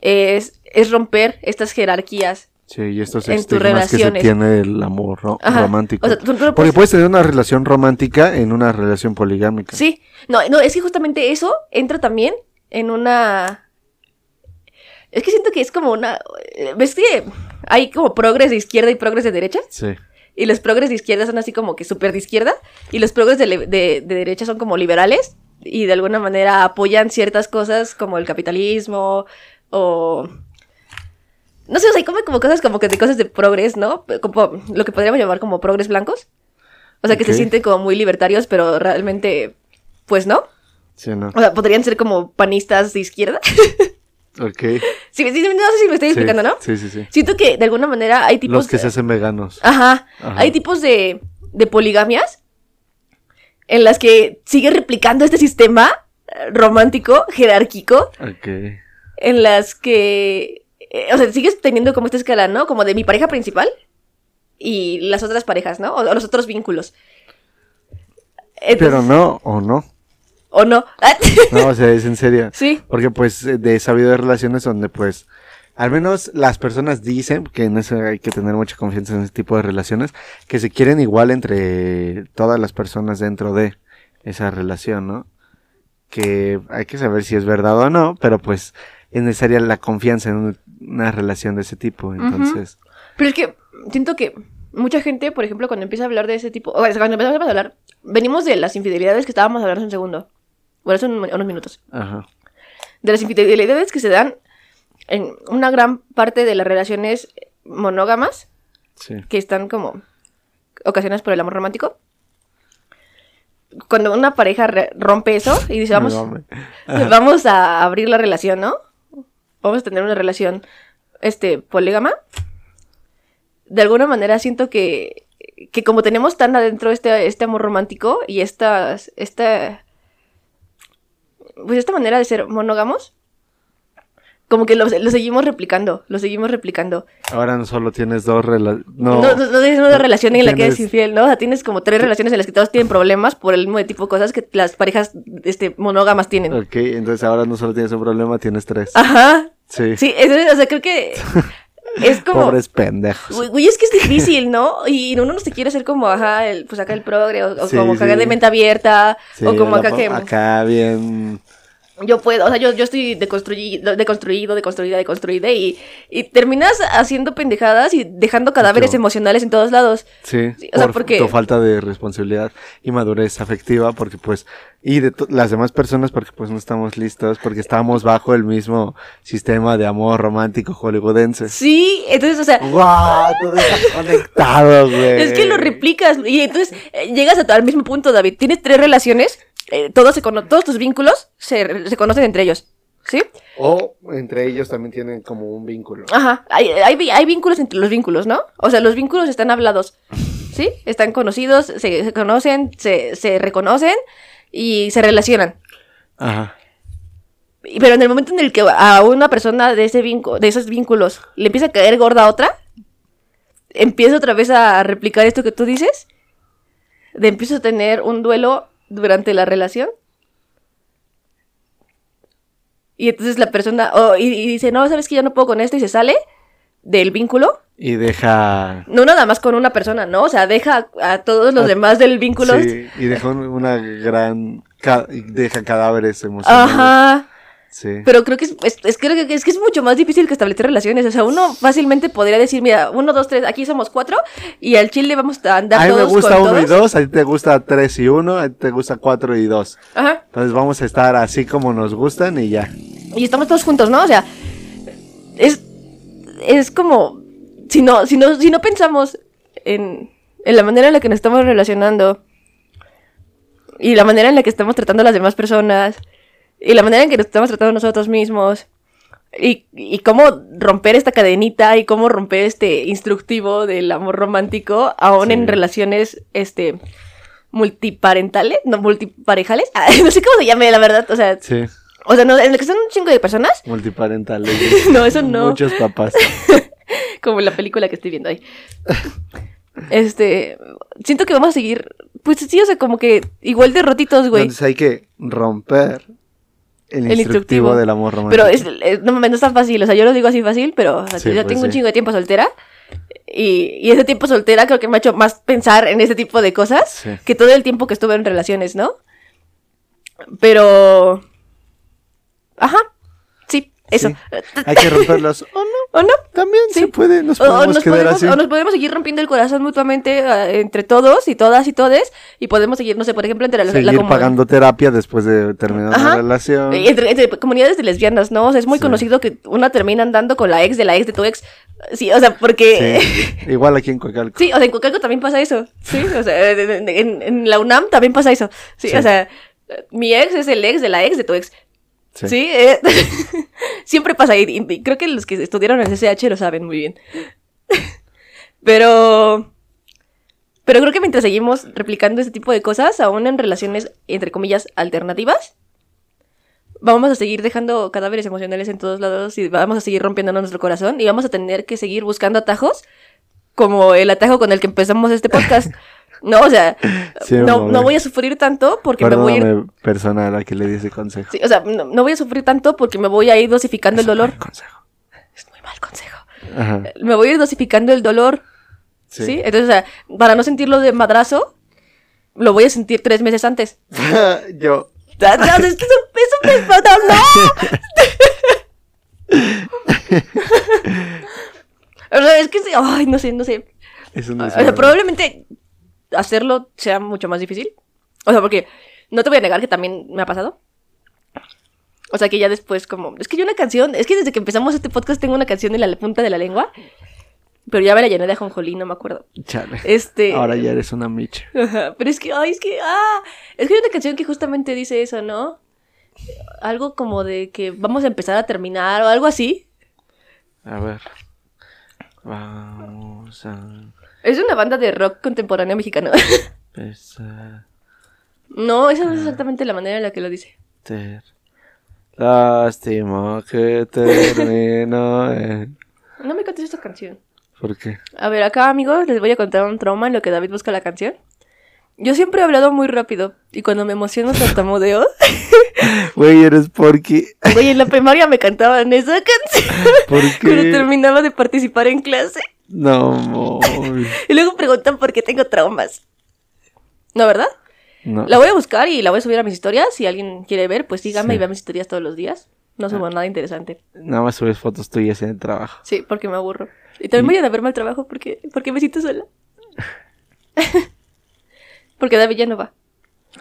es, es romper estas jerarquías Sí, y estos En estigmas que se relaciones. tiene del amor ro- Ajá. romántico. O sea, tú- tú no Porque puedes- tener una relación romántica en una relación poligámica. Sí, no, no, es que justamente eso entra también en una... Es que siento que es como una... ¿Ves que hay como progres de izquierda y progres de derecha? Sí. Y los progres de izquierda son así como que súper de izquierda y los progres de- de derecha son como liberales y de alguna manera apoyan ciertas cosas como el capitalismo o... No sé, o sea, hay como, como cosas como que de cosas de progres, ¿no? Como lo que podríamos llamar como progres blancos. O sea, que se sienten como muy libertarios, pero realmente, pues no. Sí, ¿no? O sea, podrían ser como panistas de izquierda. Ok. sí, sí, no sé si me estoy Sí, explicando, ¿no? Sí, sí, sí. Siento que de alguna manera hay tipos... Los que se hacen veganos. Ajá. Ajá. Hay tipos de, de poligamias en las que sigue replicando este sistema romántico, jerárquico, Ok. En las que... eh, o sea, sigues teniendo como esta escala, ¿no? Como de mi pareja principal y las otras parejas, ¿no? O, o los otros vínculos. Entonces- Pero no, o no. ¿O no? No, o sea, es en serio. sí. Porque pues de sabido de relaciones donde pues al menos las personas dicen que en eso hay que tener mucha confianza en ese tipo de relaciones, que se quieren igual entre todas las personas dentro de esa relación, ¿no? Que hay que saber si es verdad o no, pero pues es necesaria la confianza en un- una relación de ese tipo, entonces. Pero es que siento que mucha gente, por ejemplo, cuando empieza a hablar de ese tipo, o sea, cuando empezamos a hablar, venimos de las infidelidades que estábamos hablando hace un segundo, bueno, hace un- unos minutos, Ajá. de las infidelidades que se dan en una gran parte de las relaciones monógamas, Sí. que están como ocasionadas por el amor romántico. Cuando una pareja re- rompe eso y dice, vamos, vamos a abrir la relación, ¿no? Vamos a tener una relación, este, polígama. De alguna manera siento que, que como tenemos tan adentro este, este amor romántico y estas, esta, pues esta manera de ser monógamos, como que lo, lo seguimos replicando, lo seguimos replicando. Ahora no solo tienes dos relaciones. No, No, no, no tienes una relación en la que eres infiel, ¿no? O sea, tienes como tres relaciones en las que todos tienen problemas por el mismo tipo de cosas que las parejas este, monógamas tienen. Ok, entonces ahora no solo tienes un problema, tienes tres. Ajá. Sí. Sí, es- o sea, creo que es como... Pobres pendejos. Güey, es que es difícil, ¿no? Y uno no se quiere hacer como, ajá, el, pues acá el progre, o, o Sí, como sí. acá de mente abierta, Sí, o como acá que Acá bien. Yo puedo, o sea, yo, yo estoy deconstruido, deconstruido, deconstruida, deconstruida, y, y terminas haciendo pendejadas y dejando cadáveres Yo- emocionales en todos lados. Sí, Sí, o sea, por porque- tu falta de responsabilidad y madurez afectiva, porque pues, y de las demás personas, porque pues no estamos listos, porque estamos bajo el mismo sistema de amor romántico hollywoodense. Sí, entonces, o sea, ¡Guau! Todo está conectado, güey. Es que lo replicas y entonces eh, llegas a- al mismo punto, David. Tienes tres relaciones eh, todos, se cono- todos tus vínculos se, se conocen entre ellos. ¿Sí? O entre ellos también tienen como un vínculo. Ajá. Hay, hay, hay vínculos entre los vínculos, ¿no? O sea, los vínculos están hablados. ¿Sí? Están conocidos, se, se conocen, se, se reconocen y se relacionan. Ajá. Y- Pero en el momento en el que a una persona de ese vínculo, de esos vínculos le empieza a caer gorda a otra, empieza otra vez a replicar esto que tú dices, de empiezo a tener un duelo durante la relación. Y entonces la persona, oh, y, y dice, no, sabes que yo no puedo con esto y se sale del vínculo. Y deja. No nada más con una persona, ¿no? O sea, deja a todos los A- demás del vínculo. Sí, y deja un- una gran. ca- deja cadáveres emocionales. Ajá. Sí. Pero creo que es, es- es- creo que es que es mucho más difícil que establecer relaciones. O sea, uno fácilmente podría decir, mira, uno, dos, tres, aquí somos cuatro, y al chile vamos a andar A mí me gusta con uno y dos, a ti te gusta tres y uno, a ti te gusta cuatro y dos. Ajá. Entonces vamos a estar así como nos gustan y ya. Y estamos todos juntos, ¿no? O sea, es, es como, si no, si no, si no pensamos en, en la manera en la que nos estamos relacionando, y la manera en la que estamos tratando a las demás personas, y la manera en que nos estamos tratando nosotros mismos, y, y cómo romper esta cadenita, y cómo romper este instructivo del amor romántico, aún Sí. en relaciones, este, multiparentales, no, multiparejales, Ah, no sé cómo se llame, la verdad, o sea, Sí, o sea, no, en el que son un chingo de personas. multiparentales. No, eso no. Muchos papás. Como en la película que estoy viendo ahí. Este. Siento que vamos a seguir. Pues sí, o sea, como que igual de rotitos, güey. Entonces hay que romper el, El instructivo, instructivo. del amor romántico. Pero es, es- no mames, no es tan fácil. O sea, yo lo digo así fácil, pero o sea, Sí, yo pues tengo un sí. chingo de tiempo soltera. Y, y ese tiempo soltera creo que me ha hecho más pensar en ese tipo de cosas Sí. que todo el tiempo que estuve en relaciones, ¿no? Pero. Ajá. Eso. Sí. Hay que romperlos. ¿O no? ¿O no? También Sí. se puede, nos O- o, podemos nos quedar podemos, así. o nos podemos seguir rompiendo el corazón mutuamente eh, entre todos y todas y todes. Y podemos seguir, no sé, por ejemplo, entre la, Seguir pagando terapia después de terminar Ajá. la relación. Entre, entre comunidades de lesbianas, ¿no? O sea, es muy Sí. conocido que una termina andando con la ex de la ex de tu ex. Sí, o sea, porque. Sí. Igual aquí en Coacalco. Sí, o sea, en Coacalco también pasa eso. Sí, o sea, en, en- en la UNAM también pasa eso. Sí. o sea, mi ex es el ex de la ex de tu ex. Sí. Sí, eh, siempre pasa y creo que los que estudiaron en el CCH lo saben muy bien. Pero. Pero creo que mientras seguimos replicando este tipo de cosas, aún en relaciones, entre comillas, alternativas, vamos a seguir dejando cadáveres emocionales en todos lados y vamos a seguir rompiéndonos nuestro corazón y vamos a tener que seguir buscando atajos como el atajo con el que empezamos este podcast. No, o sea, Sí, no, no voy a sufrir tanto porque me voy a ir persona a la que le di ese consejo. Sí, o sea, no, no voy a sufrir tanto porque me voy a ir dosificando el dolor. Consejo. Es muy mal consejo. Ajá. Me voy a ir dosificando el dolor. Sí. Sí. Entonces, o sea, para no sentirlo de madrazo, lo voy a sentir tres meses antes. Yo. No, es que eso, eso me no, no. o sea, es que sí, ay, no sé, no sé. Eso no O es sea, probablemente hacerlo sea mucho más difícil. O sea, porque no te voy a negar que también me ha pasado. O sea, que ya después como... Es que hay una canción... Es que desde que empezamos este podcast tengo una canción en la punta de la lengua. Pero ya me la llené de ajonjolí, no me acuerdo. Chale. Este... Ahora ya eres una micha. Pero es que, ay, es que, ah, es que hay una canción que justamente dice eso, ¿no? Algo como de que vamos a empezar a terminar o algo así. A ver. Vamos a Es una banda de rock contemporáneo mexicano. no, esa no es exactamente la manera en la que lo dice. Ter- Lástima que terminó en... No me cantes esta canción. ¿Por qué? A ver, acá, amigos, les voy a contar un trauma en lo que David busca la canción. Yo siempre he hablado muy rápido y cuando me emociono tartamudeo. Güey, eres porque... Güey, en la primaria me cantaban esa canción ¿Por cuando qué? terminaba de participar en clase. No, amor. Y luego preguntan por qué tengo traumas. ¿No, verdad? No. La voy a buscar y la voy a subir a mis historias. Si alguien quiere ver, pues síganme Sí. y vea mis historias todos los días. No subo nada interesante. Nada más subes fotos tuyas en el trabajo. Sí, porque me aburro. Y también vayan a verme al trabajo porque, porque me siento sola. porque David ya no va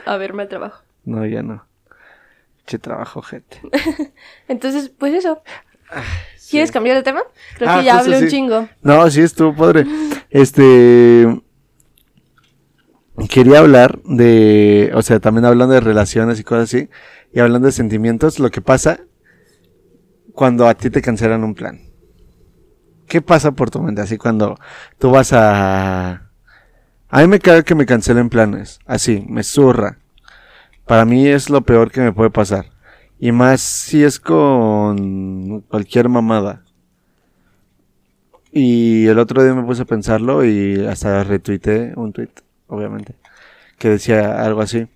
a verme al trabajo. No, ya no. Che trabajo, gente. Entonces, pues eso. ¿Quieres cambiar de tema? Creo Ah, que ya justo hablé un chingo. No, sí estuvo padre. Este. quería hablar de, o sea, también hablando de relaciones y cosas así, y hablando de sentimientos, lo que pasa cuando a ti te cancelan un plan. ¿Qué pasa por tu mente? Así cuando tú vas a... A mí me cae que me cancelen planes. Así, me zurra. Para mí es lo peor que me puede pasar. Y más si es con cualquier mamada. Y el otro día me puse a pensarlo y hasta retuiteé un tweet, obviamente, que decía algo así.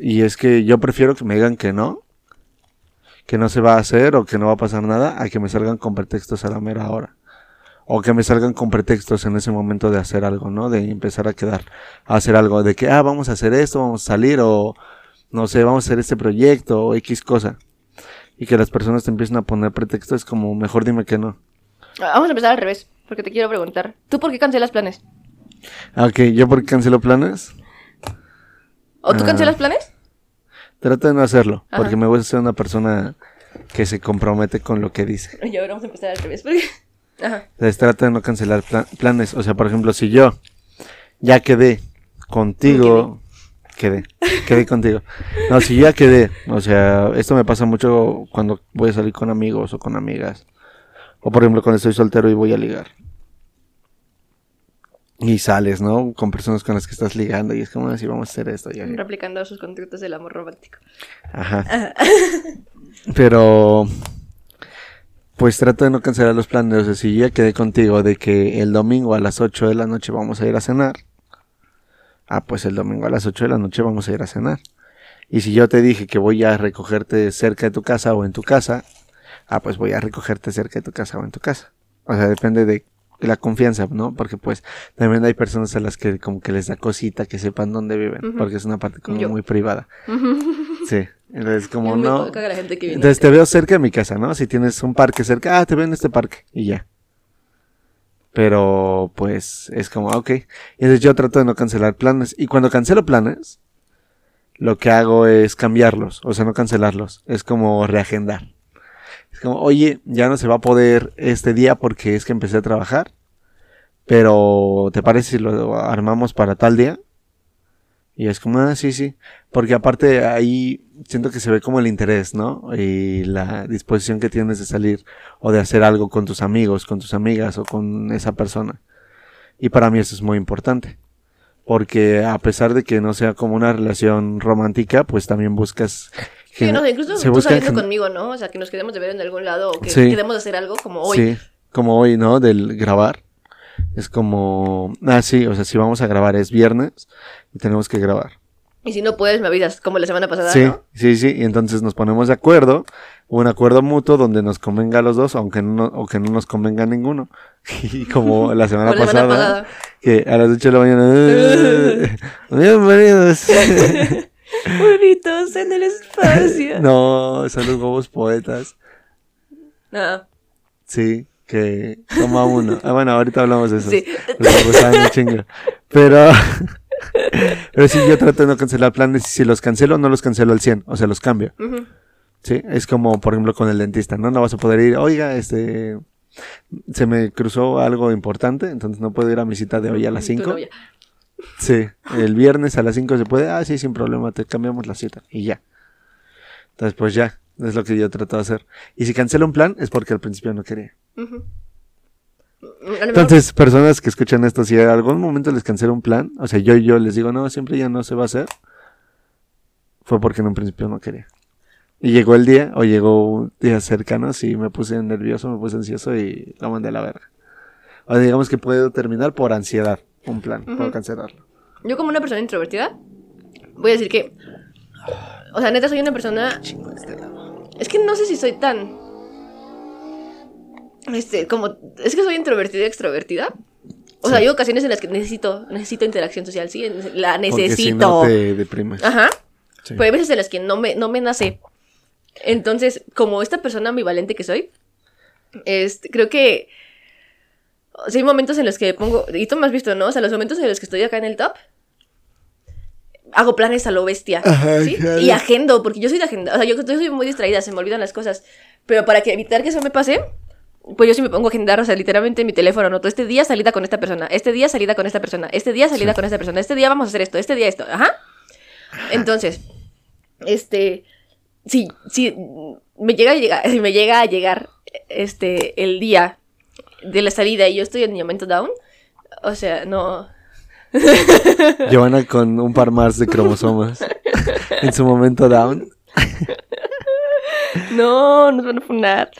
y es que yo prefiero que me digan que no, que no se va a hacer o que no va a pasar nada, a que me salgan con pretextos a la mera hora. O que me salgan con pretextos en ese momento de hacer algo, ¿no? De empezar a quedar, a hacer algo, de que, ah, vamos a hacer esto, vamos a salir, o no sé, vamos a hacer este proyecto, o X cosa. Y que las personas te empiecen a poner pretextos, es como, mejor dime que no. Ah, vamos a empezar al revés, porque te quiero preguntar. ¿Tú por qué cancelas planes? Ah, ok, ¿yo por qué cancelo planes? ¿O tú cancelas ah. planes? Trato de no hacerlo, porque me voy a ser una persona que se compromete con lo que dice. Y ahora vamos a empezar al revés. Porque... Ajá. Entonces trata de no cancelar planes. O sea, por ejemplo, si yo ya quedé contigo, quedé, quedé contigo. No, si ya quedé, o sea, esto me pasa mucho cuando voy a salir con amigos o con amigas. O por ejemplo, cuando estoy soltero y voy a ligar. Y sales, ¿no? Con personas con las que estás ligando y es como así vamos a hacer esto. Ya. Replicando sus conductos del amor romántico. Ajá. Pero, pues trato de no cancelar los planes. O sea, si ya quedé contigo de que el domingo a las 8 de la noche vamos a ir a cenar. Ah, pues el domingo a las 8 de la noche vamos a ir a cenar. Y si yo te dije que voy a recogerte cerca de tu casa o en tu casa, ah, pues voy a recogerte cerca de tu casa o en tu casa. O sea, depende de la confianza, ¿no? Porque pues también hay personas a las que como que les da cosita que sepan dónde viven, porque es una parte como muy privada. Sí, entonces como no... entonces te veo cerca de mi casa, ¿no? Si tienes un parque cerca, ah, te veo en este parque y ya. Pero pues es como, ok. Y entonces yo trato de no cancelar planes. Y cuando cancelo planes, lo que hago es cambiarlos, o sea, no cancelarlos, es como reagendar. Es como, oye, ya no se va a poder este día porque es que empecé a trabajar. Pero, ¿te parece si lo armamos para tal día? Y es como, ah, sí, sí. Porque aparte ahí siento que se ve como el interés, ¿no? Y la disposición que tienes de salir o de hacer algo con tus amigos, con tus amigas o con esa persona. Y para mí eso es muy importante. Porque a pesar de que no sea como una relación romántica, pues también buscas Sí, no incluso tú saliendo conmigo, ¿no? O sea, que nos quedemos de ver en algún lado o que queremos hacer algo como hoy. Sí, como hoy, ¿no? Del grabar. Es como, ah, sí, o sea, si vamos a grabar es viernes y tenemos que grabar. Y si no puedes, me avisas, como la semana pasada, sí, Sí, sí, y entonces nos ponemos de acuerdo, un acuerdo mutuo donde nos convenga a los dos, aunque no, o que no nos convenga a ninguno. Y como la semana, pasada, que a las 8 de la mañana, bienvenidos. Bonitos en el espacio. no, son los huevos poetas. Ah. Sí, que toma uno. Ah, bueno, ahorita hablamos de eso. Sí. Pero, pero sí, yo trato de no cancelar planes y si los cancelo, no los cancelo al 100, o sea, los cambio. Sí, es como, por ejemplo, con el dentista, ¿no? No vas a poder ir, oiga, este, se me cruzó algo importante, entonces no puedo ir a mi cita de hoy a las 5. Sí, el viernes a las 5 se puede. Ah, sí, sin problema, te cambiamos la cita y ya. Entonces, pues ya, es lo que yo trato de hacer. Y si cancelo un plan, es porque al principio no quería. Entonces, personas que escuchan esto, si en algún momento les cancelo un plan, o sea, yo yo les digo, no, siempre ya no se va a hacer, fue porque en un principio no quería. Y llegó el día, o llegó un día cercano, y me puse nervioso, me puse ansioso y lo mandé a la verga. O digamos que puedo terminar por ansiedad un plan para cancelarlo. Yo como una persona introvertida, voy a decir que... O sea, neta, soy una persona... Es que no sé si soy tan... Este, como... Es que soy introvertida y extrovertida. O sea, hay ocasiones en las que necesito, necesito interacción social, sí, la necesito. Si no te deprimes. Ajá. Pero hay veces en las que no me, no me nace. Entonces, como esta persona ambivalente que soy, este, creo que o sea, hay momentos en los que pongo, y tú me has visto, ¿no? O sea, los momentos en los que estoy acá en el top, hago planes a lo bestia, ¿sí? Y agendo, porque yo soy de agenda, o sea, yo, soy muy distraída, se me olvidan las cosas, pero para que evitar que eso me pase, pues yo sí me pongo a agendar, o sea, literalmente en mi teléfono anoto este día salida con esta persona, este día salida con esta persona, este día salida Sí. con esta persona, este día vamos a hacer esto, este día esto, ajá. Entonces, este, si, si me llega a llegar, si me llega a llegar, este, el día de la salida y yo estoy en mi momento down, o sea, no, Giovanna con un par más de cromosomas. en su momento down. no, nos van a funar.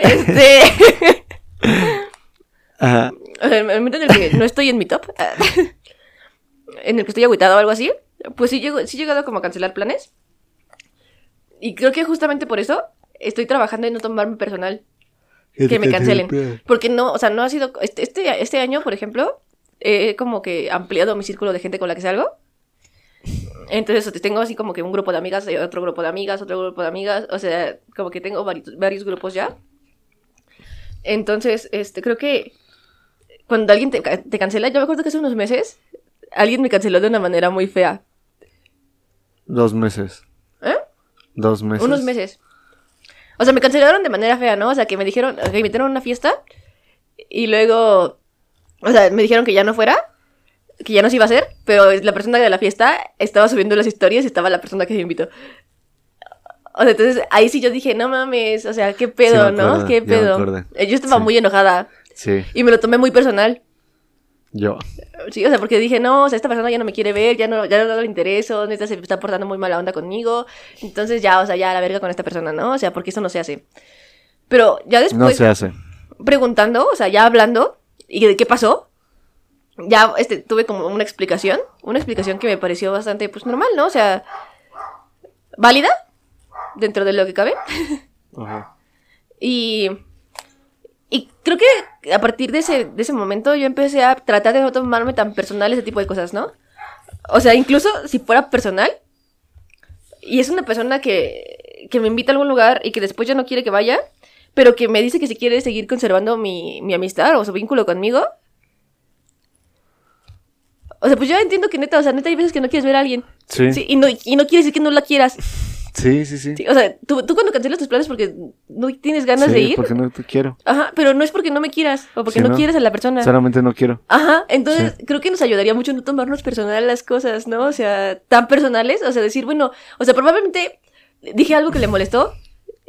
Este, Ajá. o sea, en el momento en el que no estoy en mi top, en el que estoy agüitado o algo así, pues sí, llego, sí he llegado como a cancelar planes. Y creo que justamente por eso estoy trabajando en no tomarme personal. que me cancelen. Porque no, o sea, no ha sido. Este, este, este año, por ejemplo, he como que ampliado mi círculo de gente con la que salgo. Entonces, tengo así como que un grupo de amigas, eh, otro grupo de amigas, otro grupo de amigas. O sea, como que tengo varios, varios grupos ya. Entonces, este, creo que cuando alguien te, te cancela, yo me acuerdo que hace unos meses alguien me canceló de una manera muy fea. Dos meses. ¿Eh? Dos meses. Unos meses. O sea, me cancelaron de manera fea, ¿no? O sea, que me dijeron, que me invitaron a una fiesta y luego, o sea, me dijeron que ya no fuera, que ya no se iba a hacer, pero la persona de la fiesta estaba subiendo las historias y estaba la persona que me invitó. O sea, entonces ahí sí yo dije, no mames, o sea, qué pedo, ¿no? acuerdo, ¿Qué ya me pedo? Eh, Yo estaba Sí. muy enojada Sí, y me lo tomé muy personal. yo. Sí, o sea, porque dije, no, o sea, esta persona ya no me quiere ver, ya no, ya no le intereso, neta se está portando muy mala onda conmigo. Entonces ya, o sea, ya a la verga con esta persona, ¿no? O sea, porque eso no se hace. Pero ya después, No se hace. preguntando, o sea, ya hablando, y de qué pasó, ya este, tuve como una explicación, una explicación que me pareció bastante, pues, normal, ¿no? O sea, válida, dentro de lo que cabe. Ajá. Y, y creo que a partir de ese, de ese momento yo empecé a tratar de no tomarme tan personal ese tipo de cosas, ¿no? O sea, incluso si fuera personal y es una persona que, que me invita a algún lugar y que después ya no quiere que vaya, pero que me dice que si quiere seguir conservando mi, mi amistad o su vínculo conmigo. O sea, pues yo entiendo que neta, o sea, neta hay veces que no quieres ver a alguien. Sí. Sí, y, no, y no quiere decir que no la quieras. Sí, sí, sí. Sí, o sea, tú, tú cuando cancelas tus planes porque no tienes ganas Sí, de ir. porque no te quiero. Ajá, pero no es porque no me quieras o porque Sí, no, ¿no? quieres a la persona. Solamente no quiero. Ajá, entonces creo que nos ayudaría mucho no tomarnos personal las cosas, ¿no? O sea, tan personales, o sea, decir, bueno, o sea, probablemente dije algo que le molestó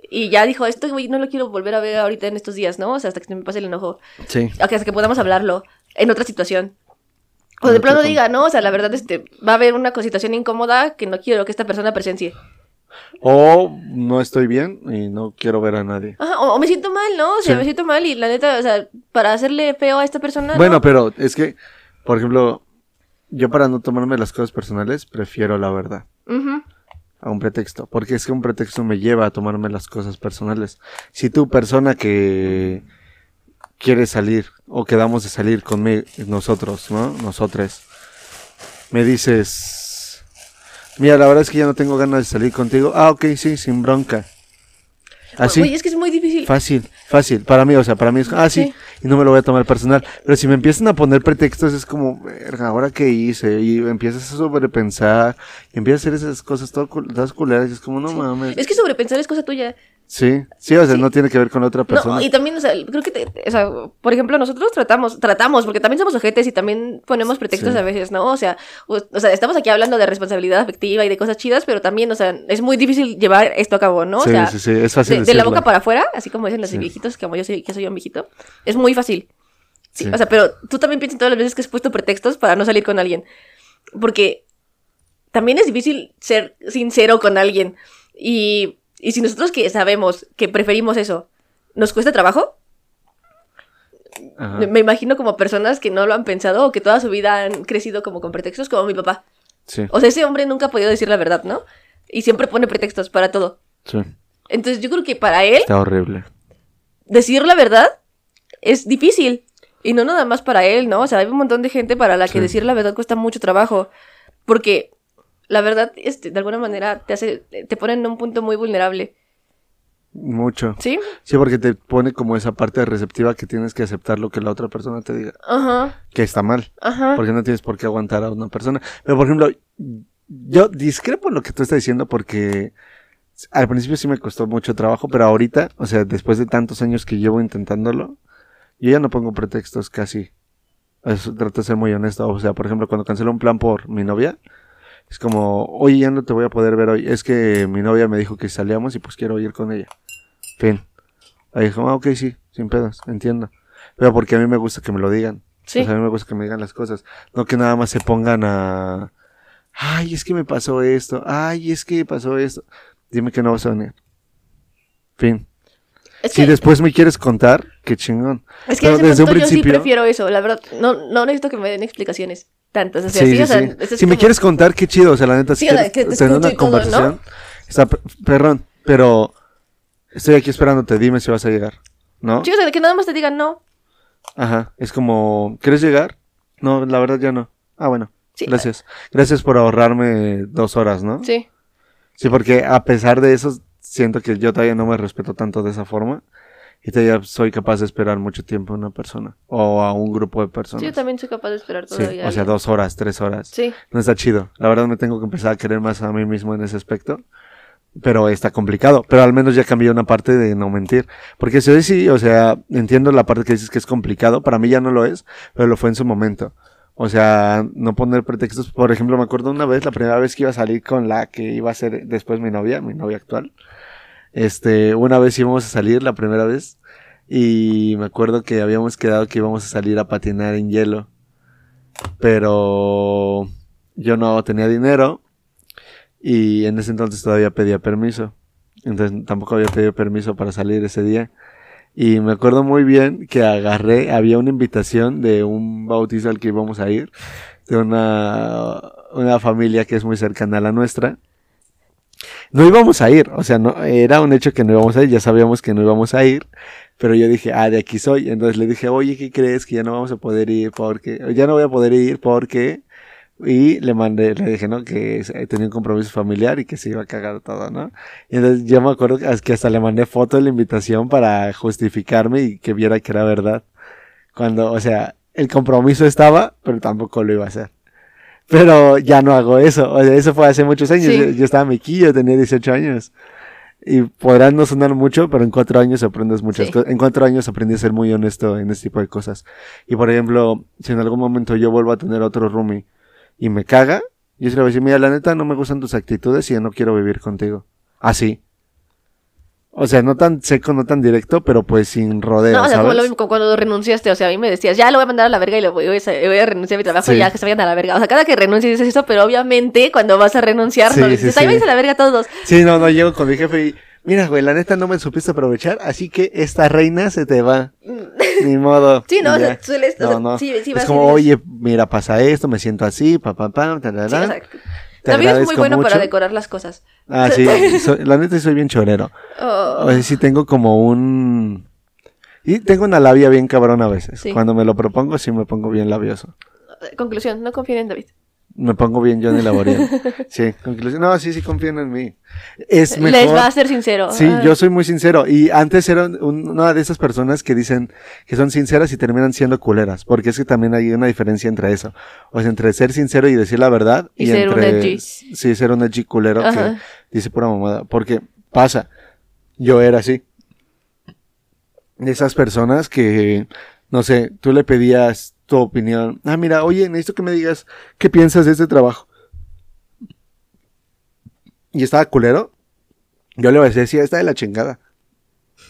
y ya dijo, esto güey no lo quiero volver a ver ahorita en estos días, ¿no? O sea, hasta que se me pase el enojo, Sí. hasta que podamos hablarlo en otra situación. O de plano diga, no, o sea, la verdad este va a haber una situación incómoda que no quiero que esta persona presencie. O no estoy bien y no quiero ver a nadie. Ajá, o, o me siento mal, ¿no? O sea, Sí. me siento mal y la neta, o sea, para hacerle feo a esta persona. Bueno, ¿no? pero es que, por ejemplo, yo para no tomarme las cosas personales, prefiero la verdad a un pretexto. Porque es que un pretexto me lleva a tomarme las cosas personales. Si tú, persona que quiere salir o quedamos de salir conmigo, nosotros, ¿no? Nosotros, me dices, mira, la verdad es que ya no tengo ganas de salir contigo. Ah, ok, sí, sin bronca. Así. Güey, es que es muy difícil. Fácil, fácil. Para mí, o sea, para mí es, ah, sí, Sí. y no me lo voy a tomar personal. Pero si me empiezan a poner pretextos, es como, verga, ¿ahora qué hice? Y empiezas a sobrepensar, y empiezas a hacer esas cosas todas culeras, y es como, no mames. Es que sobrepensar es cosa tuya. Sí, sí, o sea, Sí. no tiene que ver con otra persona. No, y también, o sea, creo que, te- o sea, por ejemplo, nosotros tratamos, tratamos, porque también somos ojetes y también ponemos pretextos Sí. a veces, ¿no? O sea, o, o sea, estamos aquí hablando de responsabilidad afectiva y de cosas chidas, pero también, o sea, es muy difícil llevar esto a cabo, ¿no? O sí, sea, sí, sí, es fácil de, de la boca para afuera, así como dicen los Sí. viejitos, como yo soy, que soy un viejito, es muy fácil. Sí, Sí. O sea, pero tú también piensas todas las veces que has puesto pretextos para no salir con alguien. Porque también es difícil ser sincero con alguien. Y, y si nosotros que sabemos que preferimos eso, nos cuesta trabajo, Ajá. me imagino como personas que no lo han pensado o que toda su vida han crecido como con pretextos, como mi papá. Sí, O sea, ese hombre nunca ha podido decir la verdad, ¿no? Y siempre pone pretextos para todo. sí, Entonces yo creo que para él está horrible. decir la verdad es difícil. Y no nada más para él, ¿no? O sea, hay un montón de gente para la que Sí. decir la verdad cuesta mucho trabajo. Porque la verdad, este, de alguna manera, te hace, te pone en un punto muy vulnerable. Mucho. ¿Sí? Sí, porque te pone como esa parte receptiva que tienes que aceptar lo que la otra persona te diga. Ajá, Que está mal. ajá. Porque no tienes por qué aguantar a una persona. Pero, por ejemplo, yo discrepo en lo que tú estás diciendo porque al principio sí me costó mucho trabajo, pero ahorita, o sea, después de tantos años que llevo intentándolo, yo ya no pongo pretextos casi. Eso, trato de ser muy honesto. O sea, por ejemplo, cuando cancelo un plan por mi novia, es como, oye, ya no te voy a poder ver hoy. Es que mi novia me dijo que salíamos y pues quiero ir con ella. Fin. Ahí dijo, ah, ok, sí, sin pedos, entiendo. Pero porque a mí me gusta que me lo digan. Sí. Sea, a mí me gusta que me digan las cosas. No que nada más se pongan a... Ay, es que me pasó esto. Ay, es que pasó esto. Dime que no vas a venir. Fin. Es Si que, después me quieres contar, qué chingón. es que pero desde un punto yo sí principio- prefiero eso, la verdad. No, no necesito que me den explicaciones tantas. O sea, Sí, sí, sí, o sea, sí. eso es Si me quieres contar, qué chido. O sea, la neta, si quieres que te tener escucho una todo, conversación. Está per- perrón, pero estoy aquí esperándote. Dime si vas a llegar. ¿No? Sí, o sea, que nada más te digan no. Ajá. Es como, ¿quieres llegar? No, la verdad ya no. Ah, bueno. Gracias. Gracias por ahorrarme dos horas, ¿no? Sí. Sí, porque a pesar de eso, siento que yo todavía no me respeto tanto de esa forma. Y todavía soy capaz de esperar mucho tiempo a una persona. O a un grupo de personas. Sí, yo también soy capaz de esperar Sí, todavía. o sea, dos horas, tres horas. Sí. No está chido. La verdad me tengo que empezar a querer más a mí mismo en ese aspecto. Pero está complicado. Pero al menos ya cambié una parte de no mentir. Porque si hoy sí, o sea, entiendo la parte que dices que es complicado. Para mí ya no lo es, pero lo fue en su momento. O sea, no poner pretextos. Por ejemplo, me acuerdo una vez, la primera vez que iba a salir con la que iba a ser después mi novia, mi novia actual. Este, una vez íbamos a salir, la primera vez. Y me acuerdo que habíamos quedado que íbamos a salir a patinar en hielo. Pero yo no tenía dinero. Y en ese entonces todavía pedía permiso. Entonces tampoco había pedido permiso para salir ese día. Y me acuerdo muy bien que agarré, había una invitación de un bautizo al que íbamos a ir, de una, una familia que es muy cercana a la nuestra. No íbamos a ir, o sea, no, era un hecho que no íbamos a ir, ya sabíamos que no íbamos a ir, pero yo dije, ah, de aquí soy. Entonces le dije, oye, ¿qué crees? Que ya no vamos a poder ir porque, ya no voy a poder ir porque, y le mandé, le dije, ¿no? Que eh, tenía un compromiso familiar y que se iba a cagar todo, ¿no? Y entonces yo me acuerdo que que hasta le mandé foto de la invitación para justificarme y que viera que era verdad. Cuando, o sea, el compromiso estaba, pero tampoco lo iba a hacer. Pero ya no hago eso. O sea, eso fue hace muchos años. Sí. Yo, yo estaba mequillo, tenía 18 años. Y podrán no sonar mucho, pero en cuatro años aprendes muchas Sí. cosas. En cuatro años aprendí a ser muy honesto en este tipo de cosas. Y por ejemplo, si en algún momento yo vuelvo a tener otro roomie y me caga, yo se le voy a decir, mira, la neta no me gustan tus actitudes y ya no quiero vivir contigo. Así. O sea, no tan seco, no tan directo, pero pues sin rodeo, No, o sea, como lo mismo como cuando renunciaste, o sea, a mí me decías, ya lo voy a mandar a la verga y lo voy, voy a, voy a renunciar a mi trabajo Sí. y ya que se vayan a la verga. O sea, cada que renuncies dices eso, pero obviamente cuando vas a renunciar Sí, no dices, sí. ahí váyanse a la verga todos. Sí, no, no, llego con mi jefe y, mira, güey, la neta no me supiste aprovechar, así que esta reina se te va. Ni modo. Sí, no, o sea, sueles, o No, sea, no. sí, sí es como, oye, mira, pasa esto, me siento así, pa, pa, pa, ta, ta, dices- sí, ta. o sea, Te David es muy bueno para decorar las cosas. Ah, sí, soy- la neta soy bien chorero. Oh, O sea, sí tengo como un... Y tengo una labia bien cabrón a veces. Sí. Cuando me lo propongo, sí me pongo bien labioso. Conclusión, no confíen en David. Me pongo bien Johnny Laboriel. Sí, conclusión. No, sí, sí confían en mí. Es mejor. Les va a ser sincero. Sí, yo soy muy sincero. Y antes era un- una de esas personas que dicen que son sinceras y terminan siendo culeras. Porque es que también hay una diferencia entre eso. O sea, entre ser sincero y decir la verdad. Y ser un edgy. Sí, ser un edgy culero que Ajá. dice pura mamada. Porque pasa. Yo era así. Esas personas que, no sé, tú le pedías tu opinión. Ah, mira, oye, necesito que me digas qué piensas de este trabajo. Y estaba culero. Yo le voy a decir, sí, está de la chingada.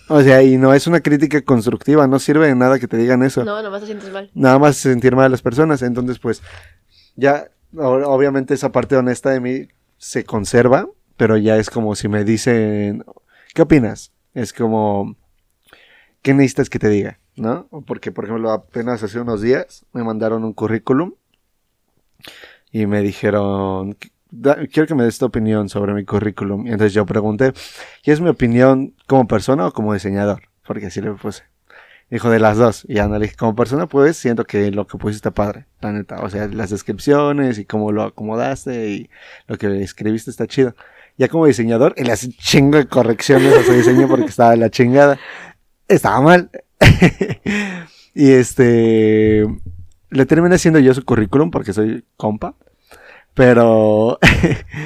O sea, y no es una crítica constructiva, no sirve de nada que te digan eso. No, nomás te sientes mal. Nada más sentir mal a las personas. Entonces, pues, ya, obviamente esa parte honesta de mí se conserva, pero ya es como si me dicen, ¿qué opinas? Es como, ¿qué necesitas que te diga? ¿No? Porque, por ejemplo, apenas hace unos días me mandaron un currículum y me dijeron, "Da- quiero que me des tu opinión sobre mi currículum. Y entonces yo pregunté, ¿qué es mi opinión como persona o como diseñador? Porque así le puse. Dijo de las dos. Y dije, como persona, pues siento que lo que pusiste padre, la neta. O sea, las descripciones y cómo lo acomodaste y lo que escribiste está chido. Ya como diseñador, él hace chingo de correcciones a su diseño porque estaba de la chingada. Estaba mal. y este. Le terminé haciendo yo su currículum porque soy compa. Pero.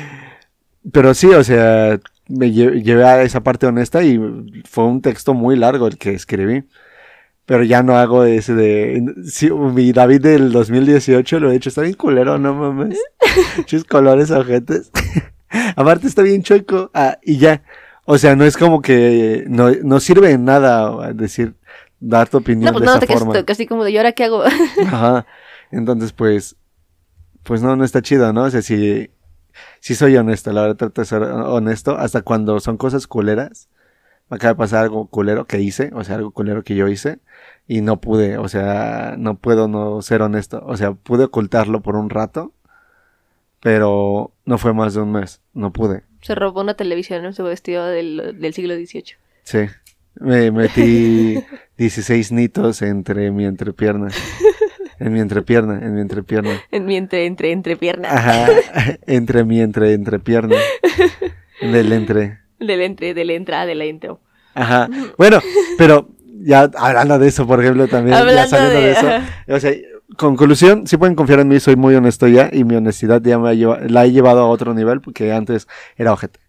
pero sí, o sea. me lle- llevé a esa parte honesta y fue un texto muy largo el que escribí. Pero ya no hago ese de... Sí, mi David del 2018 lo he hecho. Está bien culero, no mames. Muchos colores ojetes. Aparte está bien chueco. Ah, y ya. O sea, no es como que... No, no sirve en nada decir... Dar tu opinión No, pues de no, esa te forma. casi como de, ¿y ahora qué hago? Ajá. Entonces, pues, pues no, no está chido, ¿no? O sea, si, si soy honesto, la verdad trato de ser honesto, hasta cuando son cosas culeras. Me acaba de pasar algo culero que hice, o sea, algo culero que yo hice, y no pude, o sea, no puedo no ser honesto. O sea, pude ocultarlo por un rato, pero no fue más de un mes, no pude. Se robó una televisión en su vestido del, del siglo XVIII. Sí. Me metí 16 nitos entre mi entrepierna. En mi entrepierna, en mi entrepierna. En mi entre, entre, entre piernas. Ajá, entre mi entre entrepierna. Del entre. Del entre, de la entrada, de la intro. Ajá. Bueno, pero ya hablando de eso, por ejemplo, también, ya Hablando saliendo de, de- eso. ajá. O sea, conclusión, sí pueden confiar en mí, soy muy honesto ya y mi honestidad ya me ha lleva- la he llevado a otro nivel porque antes era ojete.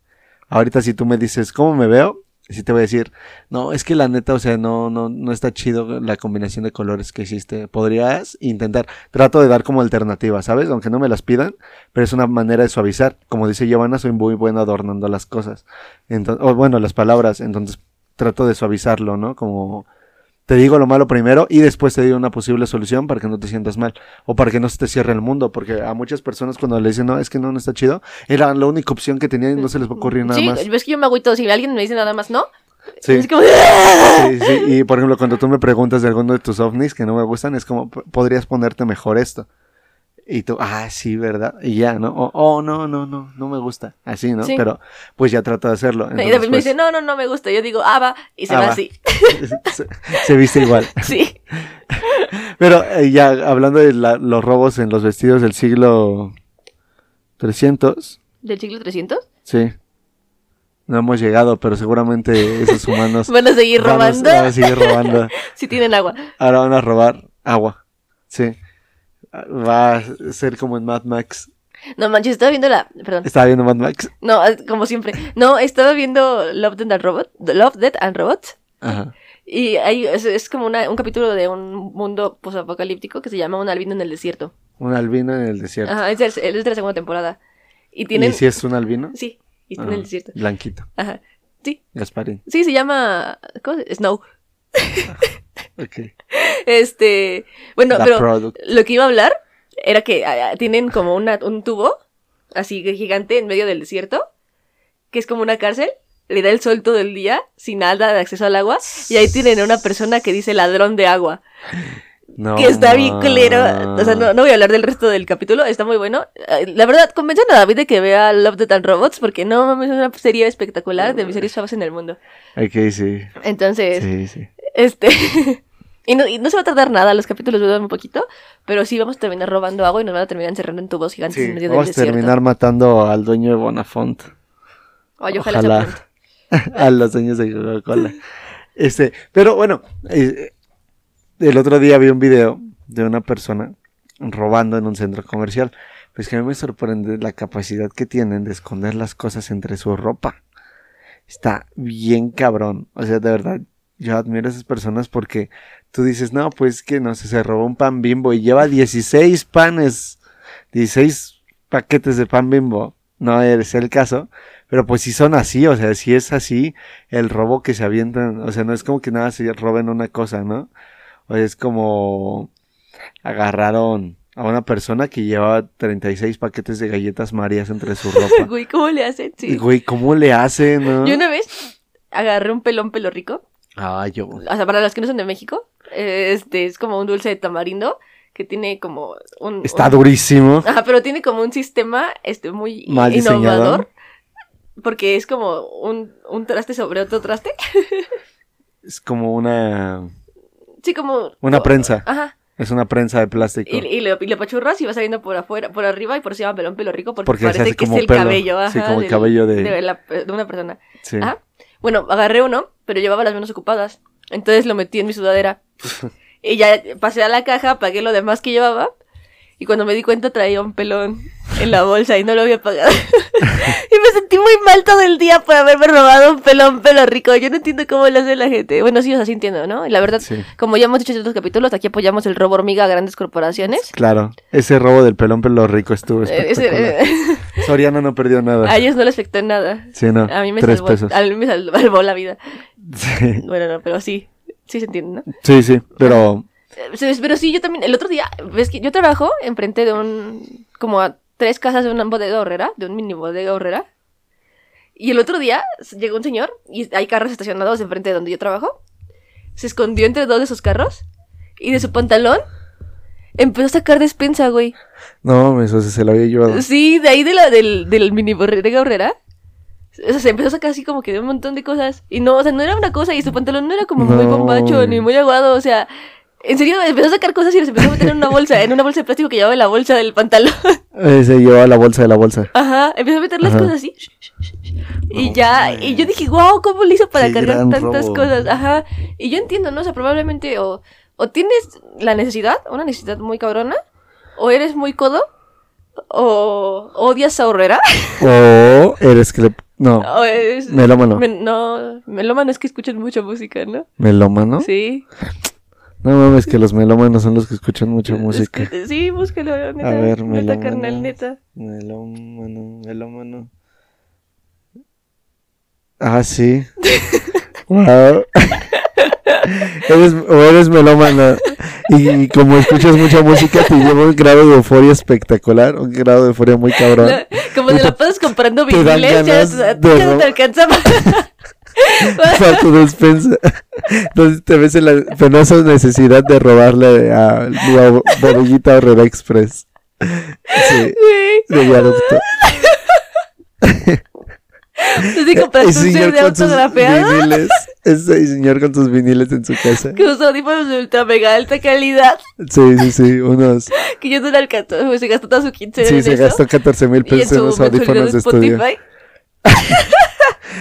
Ahorita si tú me dices, ¿cómo me veo? Sí te voy a decir, no, es que la neta, o sea, no, no, no está chido la combinación de colores que hiciste. Podrías intentar, trato de dar como alternativa, ¿sabes? Aunque no me las pidan, pero es una manera de suavizar. Como dice Giovanna, soy muy bueno adornando las cosas. Entonces, o bueno, las palabras. Entonces trato de suavizarlo, ¿no? Como te digo lo malo primero y después te digo una posible solución para que no te sientas mal o para que no se te cierre el mundo, porque a muchas personas cuando le dicen, no, es que no, no está chido, era la única opción que tenían y no se les va a ocurrir nada sí, más. ves que yo me agüito. Si alguien me dice nada más, ¿no? Sí. Es como... Sí, sí, y por ejemplo, cuando tú me preguntas de alguno de tus ovnis que no me gustan, es como, "P- podrías ponerte mejor esto. Y tú, ah, sí, ¿verdad? Y ya, ¿no? O, oh, no, no, no, no me gusta. Así, ¿no? Sí. Pero, pues ya trato de hacerlo. y Entonces, David me pues, dice, no, no, no me gusta. Yo digo, ah, va. Y se Ah, va así. se, se viste igual. Sí. Pero eh, ya hablando de la- los robos en los vestidos del siglo 300, ¿Del siglo 300? sí. No hemos llegado, pero seguramente esos humanos Van a seguir van a- robando. van a seguir robando. Si tienen agua. Ahora van a robar agua. Sí. Va a ser como en Mad Max. No manches, estaba viendo la. Perdón. Estaba viendo Mad Max. No, como siempre. No, estaba viendo Love, Death and Robot. Love, Death and Robots. Ajá. Y hay, es, es como una- un capítulo de un mundo posapocalíptico que se llama Un albino en el desierto. Un albino en el desierto. Ajá, es de, es de la segunda temporada. Y tienen. ¿Y si es un albino? Sí, y está en el desierto. Blanquito. Ajá. Sí, Gasparín. sí, se llama. ¿Cómo se Snow. Ok. Este. Bueno, pero product. lo que iba a hablar era que ah, tienen como una, un tubo así gigante en medio del desierto, que es como una cárcel. Le da el sol todo el día, sin nada de acceso al agua. Y ahí tienen a una persona que dice ladrón de agua. No, que está bien culero. O sea, no, no voy a hablar del resto del capítulo, está muy bueno. Eh, La verdad, convencen a David de que vea Love, Death and Robots, porque no mames, es una serie espectacular de mis series favoritas en el mundo. Ok, sí. Entonces, Sí, sí. Este. y, no, y no se va a tardar nada, los capítulos duran un poquito, pero sí vamos a terminar robando agua y nos van a terminar encerrando en tubos gigantes Sí, en medio vamos del a desierto. terminar matando al dueño de Bonafont. Ay, ojalá, pronto. a los dueños de Coca-Cola. Este, pero bueno, eh, el otro día vi un video de una persona robando en un centro comercial. Pues que a mí me sorprende la capacidad que tienen de esconder las cosas entre su ropa. Está bien cabrón. O sea, de verdad, yo admiro a esas personas porque tú dices, no, pues que no sé, se robó un pan bimbo y lleva 16 panes, 16 paquetes de pan bimbo. No es el caso. Pero pues si son así, o sea, si es así, el robo que se avientan, o sea, no es como que nada se roben una cosa, ¿no? O es como agarraron a una persona que llevaba 36 paquetes de galletas Marías entre su ropa. Güey, ¿cómo le hacen? Sí. güey, ¿cómo le hacen, no? Yo una vez agarré un pelón pelo rico. Ah, yo. O sea, para los que no son de México, eh, este es como un dulce de tamarindo que tiene como un. Está un- durísimo. Ajá, pero tiene como un sistema este muy Mal innovador. Porque es como un, un traste sobre otro traste. Es como una Sí, como. una prensa. Ajá. Es una prensa de plástico. Y, y le, apachurras y va saliendo por afuera, por arriba y por encima pelón pelo rico porque, Porque parece que es el pelo. cabello. Ajá, Sí, como el del- cabello de- de, la- de una persona. Sí. Ajá. Bueno, agarré uno, pero llevaba las manos ocupadas. Entonces lo metí en mi sudadera. y ya pasé a la caja, pagué lo demás que llevaba. Y cuando me di cuenta traía un pelón en la bolsa y no lo había pagado. y me sentí muy mal todo el día por haberme robado un pelón pelo rico. Yo no entiendo cómo lo hace la gente. Bueno, sí, o sea, sí entiendo, ¿no? Y la verdad, Sí. como ya hemos dicho en otros capítulos, aquí apoyamos el robo hormiga a grandes corporaciones. Claro, ese robo del pelón pelo rico estuvo Eh, ese- espectacular. Soriana no perdió nada. a ellos no les afectó nada. Sí, no. A mí me tres salvó, pesos. a mí me sal- salvó la vida. Sí. Bueno, no, pero sí, sí se entiende, ¿no? sí, sí, pero Eh, Pero sí, yo también, el otro día, ves que yo trabajo enfrente de un, como a tres casas de una bodega horrera, de un mini bodega horrera. Y el otro día llegó un señor y hay carros estacionados enfrente de donde yo trabajo. Se escondió entre dos de esos carros y de su pantalón empezó a sacar despensa, güey. no, eso se lo había llevado. Sí, de ahí de la, del, del mini bodega horrera. O sea, se empezó a sacar así como que de un montón de cosas. Y no, o sea, no era una cosa y su pantalón no era como muy bombacho ni muy aguado. O sea, en serio, empezó a sacar cosas y las empezó a meter en una bolsa, en una bolsa de plástico que llevaba en la bolsa del pantalón. Eh, se llevaba la bolsa de la bolsa. Ajá, empezó a meter las Ajá. cosas así. Y No ya, y yo dije, wow, ¿cómo le hizo para Qué cargar tantas robo. cosas? Ajá. Y yo entiendo, ¿no? O sea, probablemente o, o tienes la necesidad, una necesidad muy cabrona, o eres muy codo, o odias a Horrera. O eres que le... No, O melómano. No, melómano es que escuchan mucha música, ¿no? ¿Melómano? Sí. No mames, que los melómanos son los que escuchan mucha Es música. que- sí, búscalo, neta. A ver, neta, melómano. carnal, neta. Melómano, melómano. Ah, sí. wow. eres, o eres melómana y, como escuchas mucha música te lleva un grado de euforia espectacular, un grado de euforia muy cabrón. Como te la pasas comprando te viniles, ya, ro- te alcanza Para tu despensa. Entonces te ves en la penosa necesidad de robarle a la bodeguita Herrera Express. Sí, Sí. de viaducto. Así compraste un CD autografiado viniles. Ese señor con sus viniles en su casa. que usa audífonos de ultra mega alta calidad Sí, sí, sí, unos. que yo no le alcanzó, pues, se gastó toda su quincena Sí, en se eso. gastó 14 mil pesos en unos mensualidad audífonos de de estudio.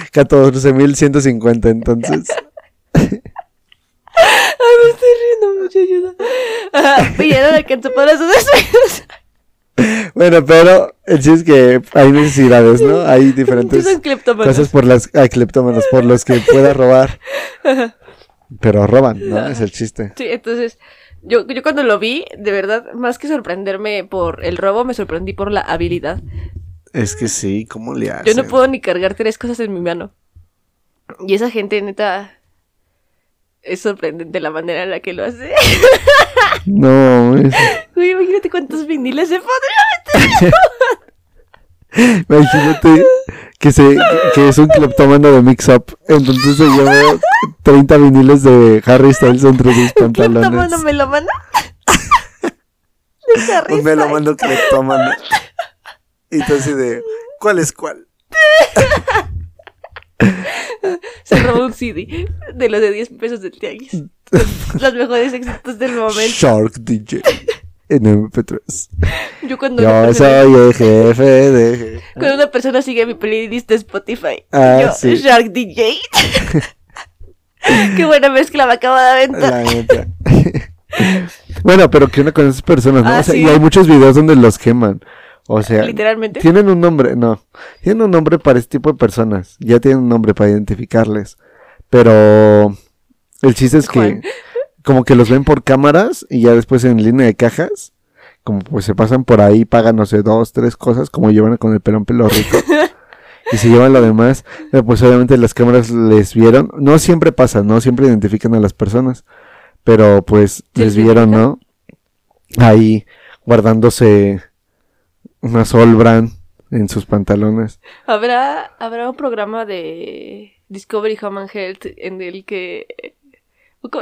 Spotify. 14 mil 150, entonces. Ay, me estoy riendo mucho, ayuda. Ajá, y no le alcanzó para sus despensas. Bueno, pero el sí es que hay necesidades, ¿no? Hay diferentes cosas por las. Hay cleptómanos, por los que pueda robar. Pero roban, ¿no? Es el chiste. Sí, entonces, yo, yo cuando lo vi, de verdad, más que sorprenderme por el robo, me sorprendí por la habilidad. Es que sí, ¿cómo le hacen? Yo no puedo ni cargar tres cosas en mi mano. Y esa gente, neta, es sorprendente la manera en la que lo hace. No, es- Uy, imagínate cuántos viniles se podría imagínate que, se, que es un cleptómano de mix-up. Entonces se lleva 30 viniles de Harry Styles entre sus pantalones. ¿Cleptómano melómano? Un melómano cleptómano. Y tú así de, ¿cuál es cuál? Se robó un CD de los de 10 pesos del tianguis. Los mejores éxitos del momento. Shark DJ. En MP3. Yo cuando, Yo persona, soy el jefe de... cuando una persona sigue mi playlist de Spotify, Ah, yo, sí. Shark DJ. Qué buena mezcla me acabo de aventar. Bueno, pero ¿qué onda con esas personas, no? Ah, o sea, sí. y hay muchos videos donde los queman. O sea, Literalmente. tienen un nombre, no. Tienen un nombre para este tipo de personas. Ya tienen un nombre para identificarles. Pero el chiste es Juan. que como que los ven por cámaras y ya después en línea de cajas, como pues se pasan por ahí, pagan, no sé, dos, tres cosas, como llevan con el pelón pelo rico. y se llevan lo demás. Pues obviamente las cámaras les vieron. No siempre pasa, no siempre identifican a las personas. Pero pues Sí, les vieron, sí. ¿no? Ahí guardándose una Sol Brand en sus pantalones. ¿Habrá, habrá un programa de Discovery Home and Health en el que...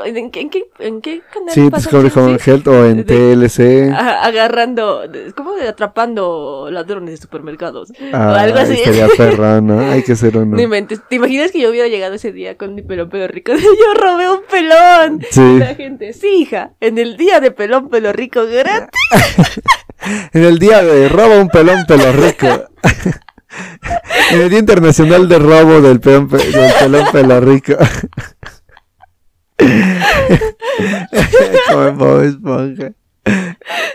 ¿En qué, en qué, en qué canal Sí, pasa Discovery? Home Sí. Health o en De- TLC. A- agarrando, ¿cómo atrapando ladrones de supermercados? Ah, o algo así. Estaría perra, ¿no? Hay que ser uno. No inventes. ¿Te imaginas que yo hubiera llegado ese día con mi pelón pelo rico? Yo robé un pelón. Sí. La gente, sí, hija, en el día de pelón pelo rico gratis. En el día de roba un pelón pelo rico. en el Día Internacional de Robo del pelón, pe- del pelón pelo rico. Como Bob Esponja.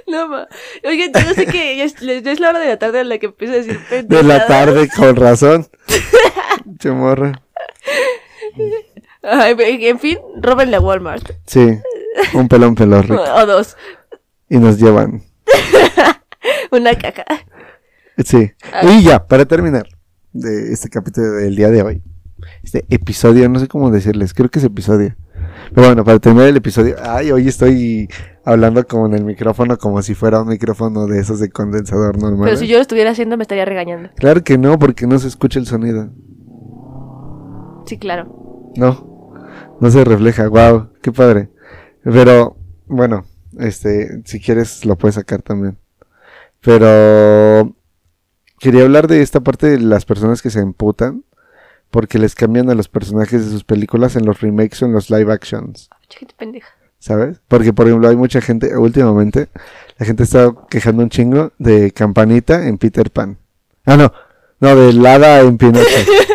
No, ma. Oigan, yo no sé que ya es, ya es la hora de la tarde en la que empiezo a decir De la tarde, con razón. Pinche morra. Ay, en fin, róbenle a Walmart. Sí, un pelón pelón rico. O dos. Y nos llevan. Una caca. Sí. Y ya, para terminar de este capítulo del día de hoy. Este episodio, no sé cómo decirles, creo que es episodio. Pero bueno, para terminar el episodio, ay, hoy estoy hablando como en el micrófono, como si fuera un micrófono de esos de condensador normal. Pero si yo lo estuviera haciendo, me estaría regañando. Claro que no, porque no se escucha el sonido. Sí, claro. No, no se refleja. Wow, qué padre. Pero, bueno, este, si quieres lo puedes sacar también. Pero quería hablar de esta parte de las personas que se emputan porque les cambian a los personajes de sus películas en los remakes o en los live actions. Pendeja. ¿Sabes? Porque, por ejemplo, hay mucha gente, últimamente, la gente está quejando un chingo de Campanita en Peter Pan. Ah, no, no, del hada en Pinocho.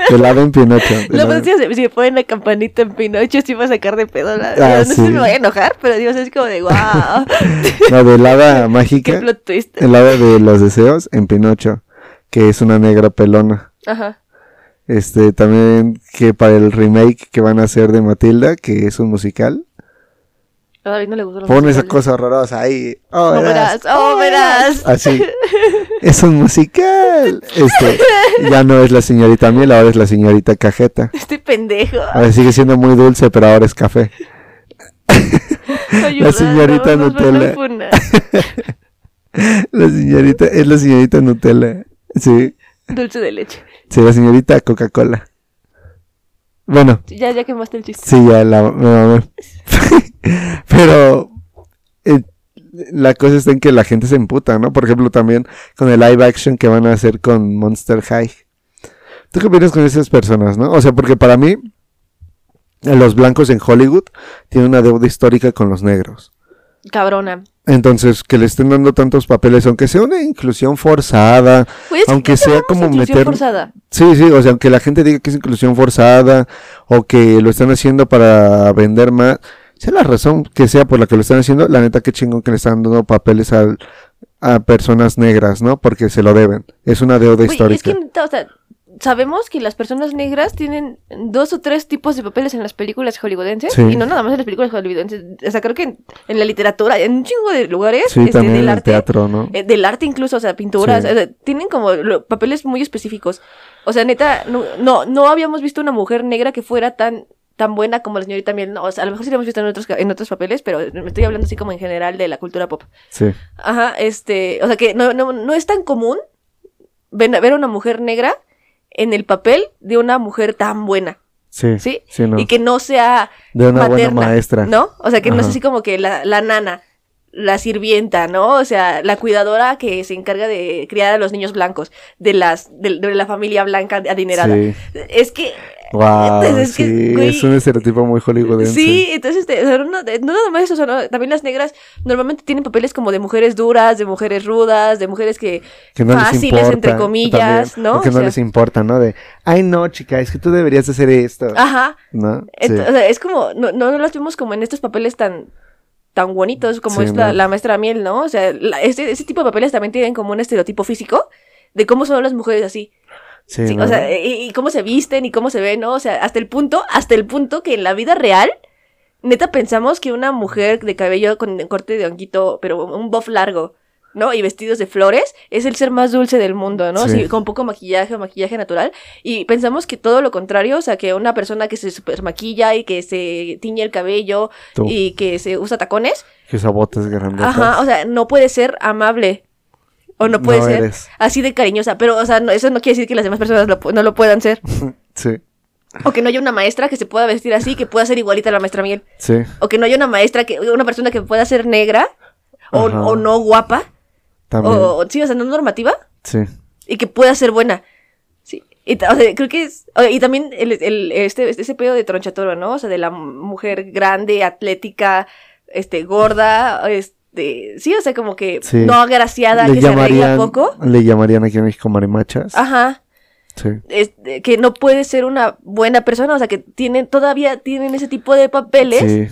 del hada en Pinocho. No, pues si, si ponen la campanita en Pinocho, sí va a sacar de pedo. La, ah, no sé si me voy a enojar, pero digo, es como de wow. no, del hada mágica. Qué plot twist. De los deseos en Pinocho, que es una negra pelona. Ajá. Este, también que para el remake que van a hacer de Matilda, que es un musical. A David no le gustó Pon esa cosa horrorosa ahí. Oh, verás, oh, oh verás. Así. es un musical. Este, ya no es la señorita miel, ahora es la señorita cajeta. Este pendejo. Ahora sigue siendo muy dulce, pero ahora es café. la señorita Nutella. la señorita, es la señorita Nutella. Sí. Dulce de leche. Sí, la señorita Coca-Cola. Bueno. Ya, ya quemaste el chiste. Sí, ya la Pero eh, la cosa está en que la gente se emputa, ¿no? Por ejemplo, también con el live action que van a hacer con Monster High. ¿Tú qué opinas con esas personas, no? O sea, porque para mí, los blancos en Hollywood tienen una deuda histórica con los negros. Cabrona. Entonces, que le estén dando tantos papeles, aunque sea una inclusión forzada, aunque sea como meter... Forzada? Sí, sí, o sea, aunque la gente diga que es inclusión forzada o que lo están haciendo para vender más, sea la razón que sea por la que lo están haciendo, la neta que chingón que le están dando papeles a personas negras, ¿no? Porque se lo deben. Es una deuda histórica. Es que, o sea, sabemos que las personas negras tienen dos o tres tipos de papeles en las películas hollywoodenses y no nada más en las películas hollywoodenses. O sea, creo que en, la literatura, en un chingo de lugares, sí, este, también del arte, teatro, ¿no? Eh, del arte incluso, o sea, pinturas, tienen como papeles muy específicos. O sea, neta, no, no, no habíamos visto una mujer negra que fuera tan tan buena como la señorita Miel, o sea, a lo mejor sí la hemos visto en otros, en otros papeles, pero me estoy hablando así como en general de la cultura pop. Sí. Ajá, este, o sea que no, no, no es tan común ver, ver a una mujer negra en el papel de una mujer tan buena. Sí. ¿Sí? Y que no sea. De una buena maestra. ¿No? O sea, que no es así como que la, la nana, la sirvienta, ¿no? O sea, la cuidadora que se encarga de criar a los niños blancos, de las, de, la familia blanca adinerada. Sí. Es que Wow, es, sí, es un estereotipo muy hollywoodense. Sí, entonces, este, no, no nada más eso, también las negras normalmente tienen papeles como de mujeres duras, de mujeres rudas, de mujeres que, fáciles, entre comillas, ¿no? Que no les importa, ¿no? De, ay, no, chica, es que tú deberías hacer esto. Ajá. ¿No? o sea, es como, no, no las vemos como en estos papeles tan tan bonitos como es la, maestra Miel, ¿no? O sea, este, ese tipo de papeles también tienen como un estereotipo físico de cómo son las mujeres así. Sí, O sea, y, cómo se visten y cómo se ven, ¿no? O sea, hasta el punto, hasta el punto que en la vida real, neta pensamos que una mujer de cabello con corte de honguito, pero un buff largo, ¿no? Y vestidos de flores, es el ser más dulce del mundo, ¿no? Sí. con poco maquillaje o maquillaje natural. Y pensamos que todo lo contrario, o sea, que una persona que se super maquilla y que se tiñe el cabello y que se usa tacones. Que usa botas grandes. Ajá, o sea, no puede ser amable o no puede ser así de cariñosa. Pero, o sea, eso no quiere decir que las demás personas no lo puedan ser. sí. O que no haya una maestra que se pueda vestir así, que pueda ser igualita a la maestra Miel. Sí. O que no haya una maestra, que una persona que pueda ser negra o, no guapa. También. O, sí, o sea, no normativa. Sí. Y que pueda ser buena. Sí. Y, o sea, creo que es. Y también el, el, este, ese pedo de tronchatoro, ¿no? O sea, de la mujer grande, atlética, este, gorda, este este, sí, o sea, como que no agraciada, que se arregla poco. Le llamarían aquí en México marimachas. Ajá. Sí. Este, que no puede ser una buena persona, o sea, que tienen, todavía tienen ese tipo de papeles.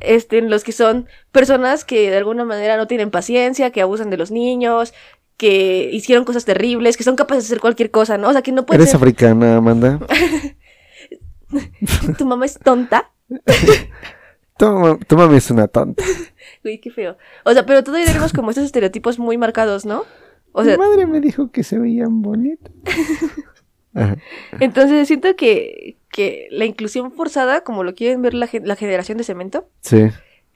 Este, en los que son personas que de alguna manera no tienen paciencia, que abusan de los niños, que hicieron cosas terribles, que son capaces de hacer cualquier cosa, ¿no? O sea, que no pueden ¿Eres ser... africana, Amanda? Tu mamá es tonta. Tu, ma- tu mami es una tonta. Uy, qué feo. O sea, pero todavía tenemos como estos estereotipos muy marcados, ¿no? O sea, Mi madre me dijo que se veían bonitos. Entonces siento que, que la inclusión forzada, como lo quieren ver la, la generación de cemento, Sí.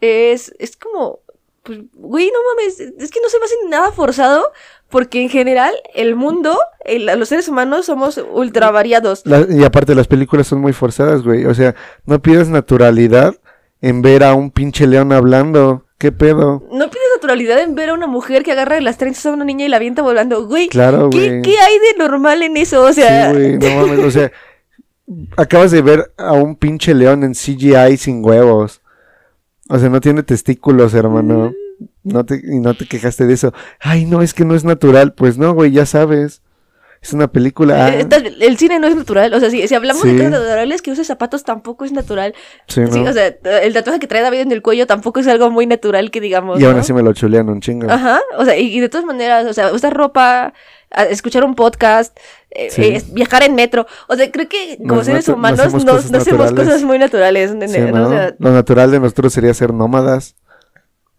es, es como, pues, güey, no mames, es que no se me hace nada forzado, porque en general el mundo, el- los seres humanos somos ultra variados. La- y aparte las películas son muy forzadas, güey. O sea, no pides naturalidad en ver a un pinche león hablando. ¿Qué pedo? No pides naturalidad en ver a una mujer que agarra de las trenzas a una niña y la avienta volando. Güey, Claro, ¿qué, güey. ¿qué hay de normal en eso? O sea, Sí, güey, no mames. O sea, acabas de ver a un pinche león en CGI sin huevos. O sea, no tiene testículos, hermano. No te, y no te quejaste de eso. Ay, no, es que no es natural. Pues no, güey, ya sabes. Es una película. eh, Ah, el cine no es natural. O sea, si, si hablamos Sí. de cosas naturales, que use zapatos tampoco es natural. sí, o sea, el tatuaje que trae David en el cuello tampoco es algo muy natural que digamos. y aún ¿no? así me lo chulean un chingo. Ajá, o sea, y, y de todas maneras, o sea, usar ropa, escuchar un podcast, eh, eh, viajar en metro. O sea, creo que como Nos seres no humanos hacemos no, hacemos cosas muy naturales. ¿no? ¿no? O sea, Lo natural de nosotros sería ser nómadas.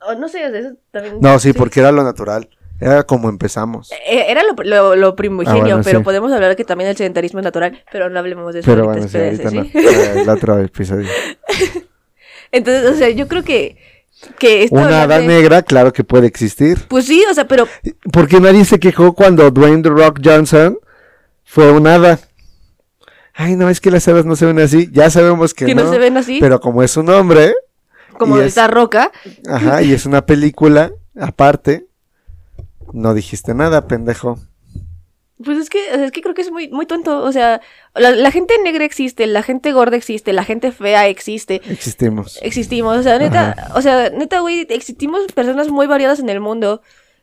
o no sé, o sea, eso también. No, sí, porque era lo natural. Era como empezamos. Eh, Era lo, lo, lo primigenio, Ah, bueno, pero sí. podemos hablar que también el sedentarismo es natural, pero no hablemos de eso Pero bueno, sí, ahorita no. ¿sí? Eh, El otro episodio. Entonces, o sea, yo creo que, que esto Una hada de- negra, claro que puede existir. Pues sí, o sea, pero Porque nadie se quejó cuando Dwayne The Rock Johnson fue un hada. Ay, no, es que las hadas no se ven así. Ya sabemos que, que no, se ven así, Pero como es un hombre, como y es- esta roca. ajá, y es una película aparte, no dijiste nada, pendejo. Pues es que, es que creo que es muy, muy tonto. O sea, la, la gente negra existe, la gente gorda existe, la gente fea existe. Existimos. Existimos, o sea, neta, o sea, neta, güey, existimos personas muy variadas en el mundo.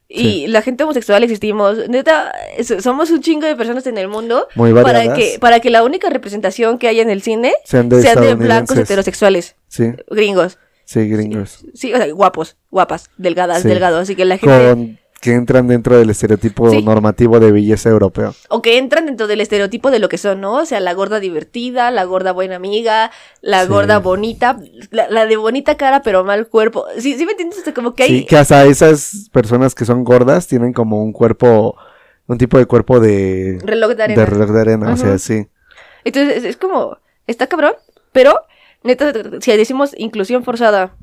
Y Sí. la gente homosexual existimos. Neta, somos un chingo de personas en el mundo. Muy Para variadas. que, para que la única representación que haya en el cine Sean de sean de blancos heterosexuales, Sí, gringos. sí, gringos. Sí, o sea, guapos, guapas, delgadas, Sí. delgados. Así que la gente. Con, que entran dentro del estereotipo Sí. normativo de belleza europeo. O que entran dentro del estereotipo de lo que son, ¿no? O sea, la gorda divertida, la gorda buena amiga, la Sí. gorda bonita, la, la de bonita cara pero mal cuerpo. Sí, sí me entiendes, O sea, como que hay... Sí, que hasta esas personas que son gordas tienen como un cuerpo, un tipo de cuerpo de, reloj de arena. de reloj de arena, o sea, sí. Entonces, es, es como, está cabrón, pero, neta, si decimos inclusión forzada,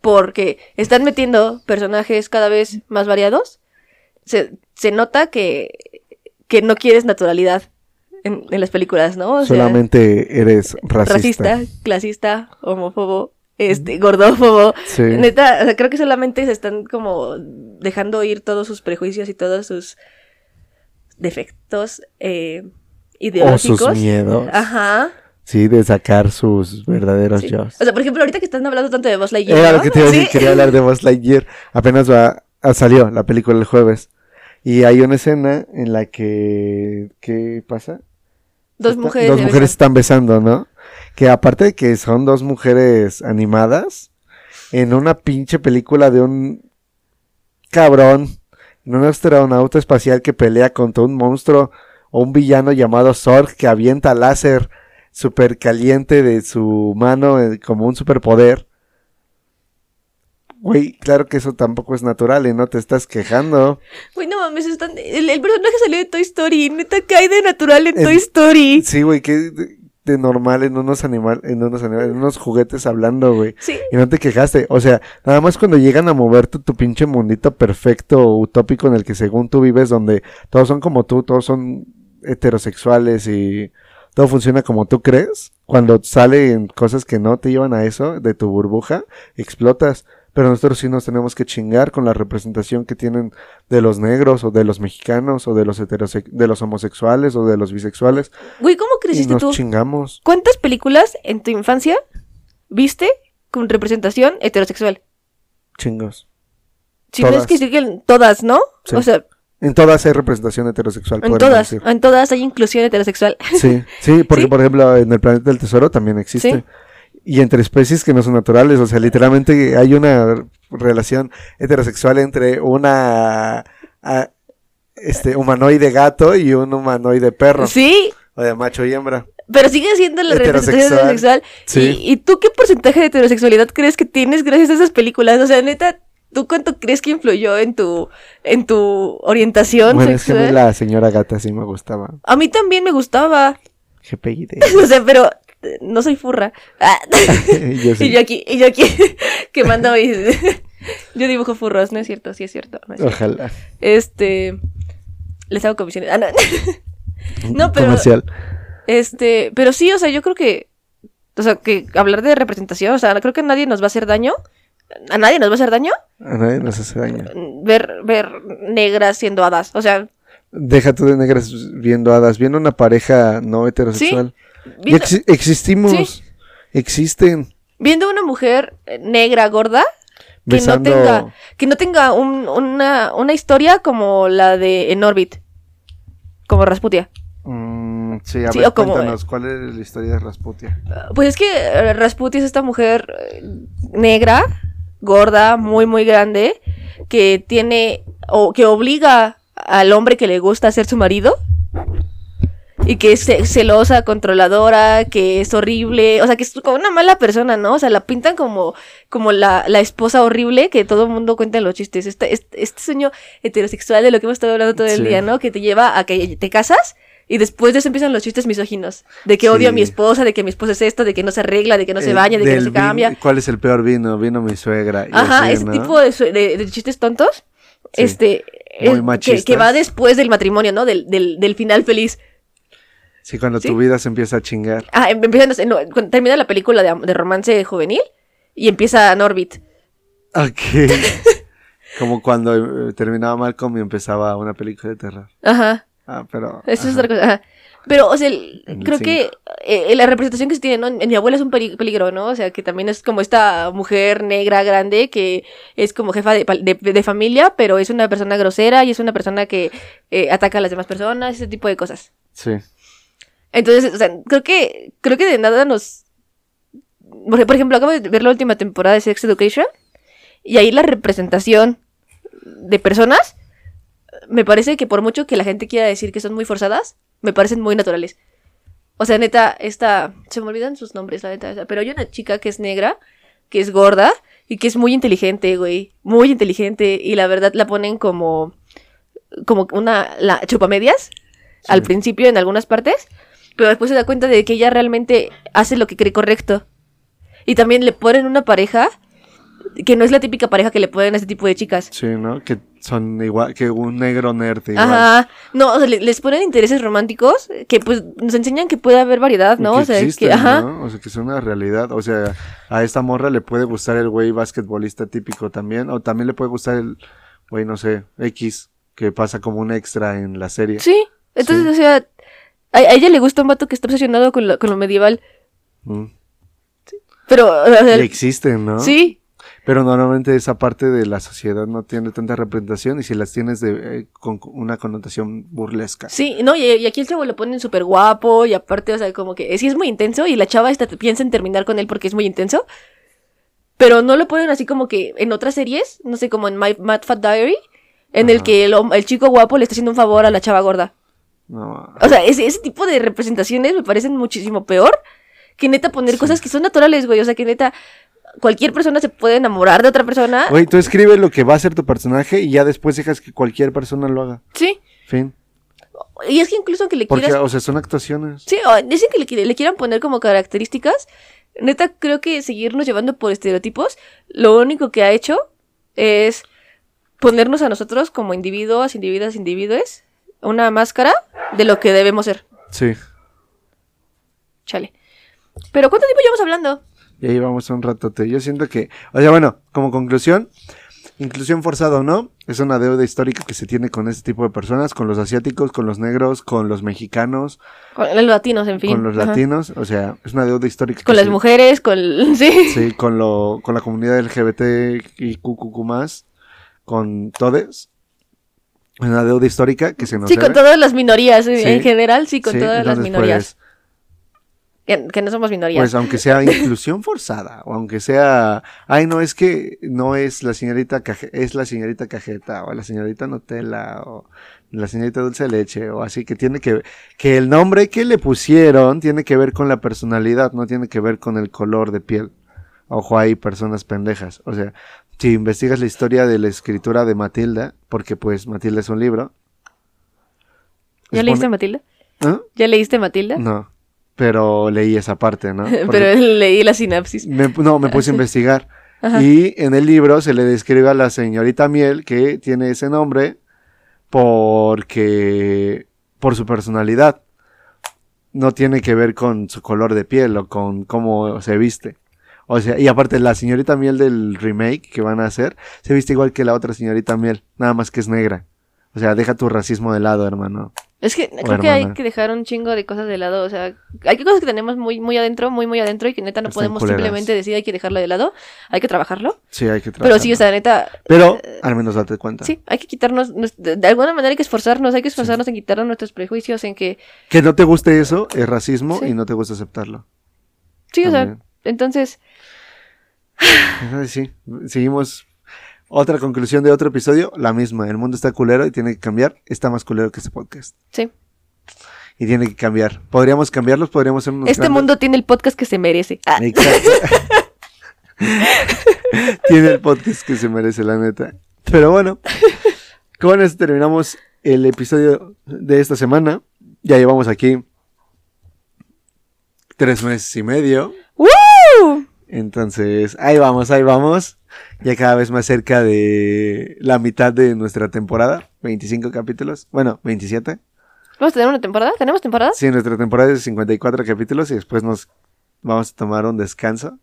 porque están metiendo personajes cada vez más variados, se, se nota que, que no quieres naturalidad en, en las películas, ¿no? O sea, Solamente eres racista. racista, clasista, homófobo, este, gordófobo. Sí. Neta, o sea, creo que solamente se están como dejando ir todos sus prejuicios y todos sus defectos eh, O ideológicos. sus miedos. Ajá. Sí, de sacar sus verdaderos sí. yo. O sea, por ejemplo, ahorita que están hablando tanto de Buzz Lightyear. Era ¿no? lo que te iba a decir, Sí. quería hablar de Buzz Lightyear. Apenas va, ah, salió la película el jueves. Y hay una escena en la que, ¿qué pasa? Dos Está- mujeres. Dos mujeres están besando, ¿no? Que aparte de que son dos mujeres animadas, en una pinche película de un cabrón, en un astronauta espacial que pelea contra un monstruo o un villano llamado Zorg que avienta láser super caliente de su mano eh, como un superpoder. Güey, claro que eso tampoco es natural y no te estás quejando. Güey, no mames, están... el, el personaje salió de Toy Story. Neta, cae de natural en En- Toy Story. Sí, güey, que de, de normal en unos animales, en unos animales, en unos juguetes hablando, güey. Sí. Y no te quejaste. O sea, nada más cuando llegan a moverte tu pinche mundito perfecto, utópico en el que según tú vives, donde todos son como tú, todos son heterosexuales y todo funciona como tú crees. Cuando salen cosas que no te llevan a eso, de tu burbuja, explotas. Pero nosotros sí nos tenemos que chingar con la representación que tienen de los negros o de los mexicanos o de los de los homosexuales o de los bisexuales. Güey, ¿cómo Y creciste nos tú? chingamos. ¿Cuántas películas en tu infancia viste con representación heterosexual? Chingos. Si Todas. tienes que decir que todas, ¿no? Sí. O sea, En todas hay representación heterosexual. en todas, decir. en todas hay inclusión heterosexual. Sí, sí, porque ¿Sí? por ejemplo en el planeta del tesoro también existe. Sí. Y entre especies que no son naturales, o sea, literalmente hay una relación heterosexual entre una a- este humanoide gato y un humanoide perro. Sí, O de macho y hembra. pero sigue siendo la representación Heterosexual. heterosexual. Sí. ¿Y, ¿Y tú qué porcentaje de heterosexualidad crees que tienes gracias a esas películas? O sea, neta, ¿tú cuánto crees que influyó en tu, en tu orientación Bueno, es que a sexual? mí la señora gata sí me gustaba. A mí también me gustaba. GPI de... O sea, pero eh, no soy furra. Ah. Yo sí. Y yo aquí, y yo aquí quemando mis... Yo dibujo furros, no es cierto, sí es cierto. no es cierto. Ojalá. Este... Les hago comisiones. Ah, no. No, pero- Comercial. Este, pero sí, o sea, yo creo que, o sea, que hablar de representación, o sea, creo que nadie nos va a hacer daño. ¿A nadie nos va a hacer daño? A nadie nos hace daño. Ver, ver negras siendo hadas. O sea, Deja tú de negras viendo hadas, viendo una pareja no heterosexual. Viendo, exi- existimos. Sí. Existen. viendo una mujer eh, negra, gorda, que Besando. no tenga, que no tenga un- una, una historia como la de En Orbit. Como Rasputia. Mm, sí, a Sí, ver, como- cuéntanos, ¿cuál es la historia de Rasputia? Pues es que eh, Rasputia es esta mujer eh, negra, gorda, muy, muy grande, que tiene, o que obliga al hombre que le gusta a ser su marido. Y que es ce- celosa, controladora, que es horrible, o sea, que es como una mala persona, ¿no? O sea, la pintan como, como la, la esposa horrible que todo el mundo cuenta en los chistes. Este, este, este sueño heterosexual de lo que hemos estado hablando todo el Sí. día, ¿no? Que te lleva a que te casas y después de eso empiezan los chistes misóginos. De que odio a mi esposa, de que mi esposa es esto, de que no se arregla, de que no se Eh, baña, de que no se cambia. ¿Cuál es el peor vino? Vino mi suegra. y Ajá, así, ese ¿no? tipo de, de- de chistes tontos. Sí. Este. Muy que, machistas. que va después del matrimonio, ¿no? Del, del, del final feliz. Sí, cuando ¿Sí? tu vida se empieza a chingar. Ah, em- no, cuando termina la película de romance juvenil y empieza Norbit. Ok. Como cuando eh, terminaba Malcolm y empezaba una película de terror. Ajá. Ah, pero. Eso es otra cosa. ajá. Pero, o sea, el- En el creo que eh, la representación que se tiene, ¿no? En, en mi abuela es un peligro, ¿no? O sea, que también es como esta mujer negra grande que es como jefa de, de- de familia, pero es una persona grosera y es una persona que eh, ataca a las demás personas, ese tipo de cosas. Sí. Entonces, o sea, creo que, creo que de nada nos... Por por ejemplo, acabo de ver la última temporada de Sex Education y ahí la representación de personas me parece que por mucho que la gente quiera decir que son muy forzadas, me parecen muy naturales. O sea, neta, esta... Se me olvidan sus nombres, la neta. Pero hay una chica que es negra, que es gorda y que es muy inteligente, güey. Muy inteligente. Y la verdad la ponen como... Como una... La chupamedias. Al principio en algunas partes. Pero después se da cuenta de que ella realmente hace lo que cree correcto. Y también le ponen una pareja que no es la típica pareja que le ponen a este tipo de chicas. Sí, ¿no? Que son igual que un negro nerd igual. Ajá. No, o sea, le- les ponen intereses románticos que pues nos enseñan que puede haber variedad, ¿no? Que o sea, existen, que ajá. ¿no? O sea, que es una realidad. O sea, a esta morra le puede gustar el güey basquetbolista típico también. O también le puede gustar el güey, no sé, X, que pasa como un extra en la serie. Sí. Entonces, Sí. o sea, a, a ella le gusta un vato que está obsesionado con lo, con lo medieval. Mm. Pero, o sea, Y existen, ¿no? sí. Pero normalmente esa parte de la sociedad no tiene tanta representación y si las tienes de, eh, con una connotación burlesca. Sí, no, y, y aquí el chavo lo ponen súper guapo y aparte, o sea, como que sí es muy intenso y la chava esta piensa en terminar con él porque es muy intenso. Pero no lo ponen así como que en otras series, no sé, como en My Mad Fat Diary, en el que el, el chico guapo le está haciendo un favor a la chava gorda. No, O sea, ese, ese tipo de representaciones me parecen muchísimo peor que neta poner Sí. cosas que son naturales, güey. O sea, que neta cualquier persona se puede enamorar de otra persona. Güey, tú escribes lo que va a ser tu personaje y ya después dejas que cualquier persona lo haga. Sí. Fin. Y es que incluso que le Porque, quieras o sea, son actuaciones. Sí, o dicen que le, qui- le quieran poner como características. Neta, creo que seguirnos llevando por estereotipos, lo único que ha hecho es ponernos a nosotros como individuos, individuos, individuos, una máscara de lo que debemos ser. Sí. Chale. Pero ¿cuánto tiempo llevamos hablando? Y ahí vamos un ratote. Yo siento que, o sea, bueno, como conclusión, inclusión forzada o no, es una deuda histórica que se tiene con este tipo de personas, con los asiáticos, con los negros, con los mexicanos, Con los latinos, en fin. con los Ajá. latinos, o sea, es una deuda histórica. Con las se- mujeres, con... Sí. Sí, con lo, con la comunidad LGBT y QQQ más, con todes. Es una deuda histórica que se nos Sí, con todas las minorías. Sí. En general, sí, con Sí, todas las entonces, minorías. pues, Que, que no somos minorías. Pues aunque sea inclusión forzada, o aunque sea, ay no, es que no es la señorita Caje- es la señorita cajeta, o la señorita Nutella, o la señorita dulce de leche o así que tiene que que el nombre que le pusieron tiene que ver con la personalidad, no tiene que ver con el color de piel. Ojo ahí, personas pendejas. O sea, si investigas la historia de la escritura de Matilda, porque pues Matilda es un libro. ¿Ya leíste Matilda? ¿Ah? ¿Ya leíste Matilda? No, pero leí esa parte, ¿no? Porque Pero leí la sinapsis. me- no, me puse a investigar. Ajá. Y en el libro se le describe a la señorita Miel que tiene ese nombre porque por su personalidad. No tiene que ver con su color de piel o con cómo se viste. O sea, y aparte la señorita Miel del remake que van a hacer se viste igual que la otra señorita Miel, nada más que es negra. O sea, deja tu racismo de lado, hermano. Es que creo que hay que dejar un chingo de cosas de lado. O sea, hay que cosas que tenemos muy, muy adentro, muy, muy adentro y que neta no Están podemos culeras. simplemente decir hay que dejarlo de lado. Hay que trabajarlo. Sí, hay que Pero sí, trabajarlo. o sea, neta, Pero al menos date cuenta. sí, hay que quitarnos, nos- de de alguna manera hay que esforzarnos, hay que esforzarnos en quitarnos nuestros prejuicios, en que, Que no te guste eso es racismo Sí. y no te gusta aceptarlo. sí, o sea, entonces, sí, seguimos. Otra conclusión de otro episodio, la misma. El mundo está culero y tiene que cambiar. Está más culero que este podcast. sí. Y tiene que cambiar. Podríamos cambiarlos, podríamos ser unos Este grandes- mundo tiene el podcast que se merece. Ah, Exacto. tiene el podcast que se merece, la neta. Pero bueno, con eso terminamos el episodio de esta semana. Ya llevamos aquí tres meses y medio. ¡Woo! Entonces, ahí vamos, ahí vamos. Ya cada vez más cerca de la mitad de nuestra temporada. 25 capítulos. Bueno, 27. ¿Vamos a tener una temporada? ¿Tenemos temporada? Sí, nuestra temporada es de 54 capítulos y después nos vamos a tomar un descanso.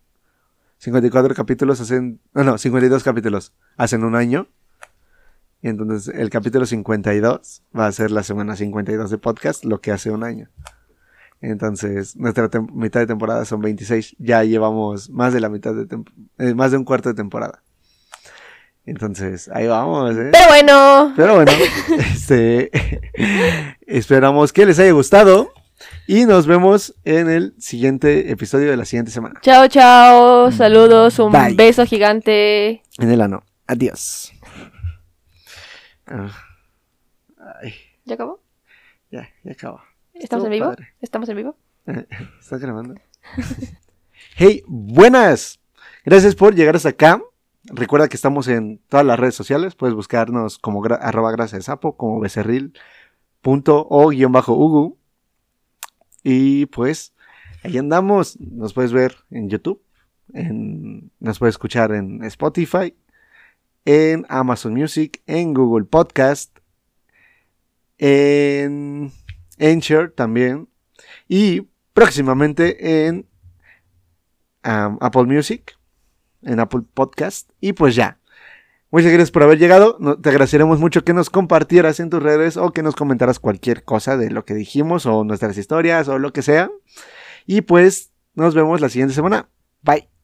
54 capítulos hacen... No, no, 52 capítulos hacen un año. Y entonces el capítulo 52 va a ser la semana 52 de podcast, lo que hace un año. Entonces, nuestra mitad de temporada son 26. Ya llevamos más de la mitad de eh, más de un cuarto de temporada. Entonces, ahí vamos, ¿eh? Pero bueno, Pero bueno, este esperamos que les haya gustado y nos vemos en el siguiente episodio de la siguiente semana. chao, chao, saludos, un Bye. beso gigante. En el ano. Adiós. Ah. Ay, ¿Ya acabó? ya, ya acabó. ¿Estamos en vivo? padre. ¿Estamos en vivo? ¿Estás grabando? hey, buenas. Gracias por llegar hasta acá. Recuerda que estamos en todas las redes sociales. Puedes buscarnos como gra- arroba grasa de sapo, como becerril punto o guion bajo ugu. Y pues ahí andamos. Nos puedes ver en YouTube. en- nos puedes escuchar en Spotify. En Amazon Music. En Google Podcast. En Anchor también. Y próximamente en Apple Music, en Apple Podcast. Y pues ya. Muchas gracias por haber llegado. Te agradeceremos mucho que nos compartieras en tus redes o que nos comentaras cualquier cosa de lo que dijimos o nuestras historias o lo que sea. Y pues nos vemos la siguiente semana. Bye.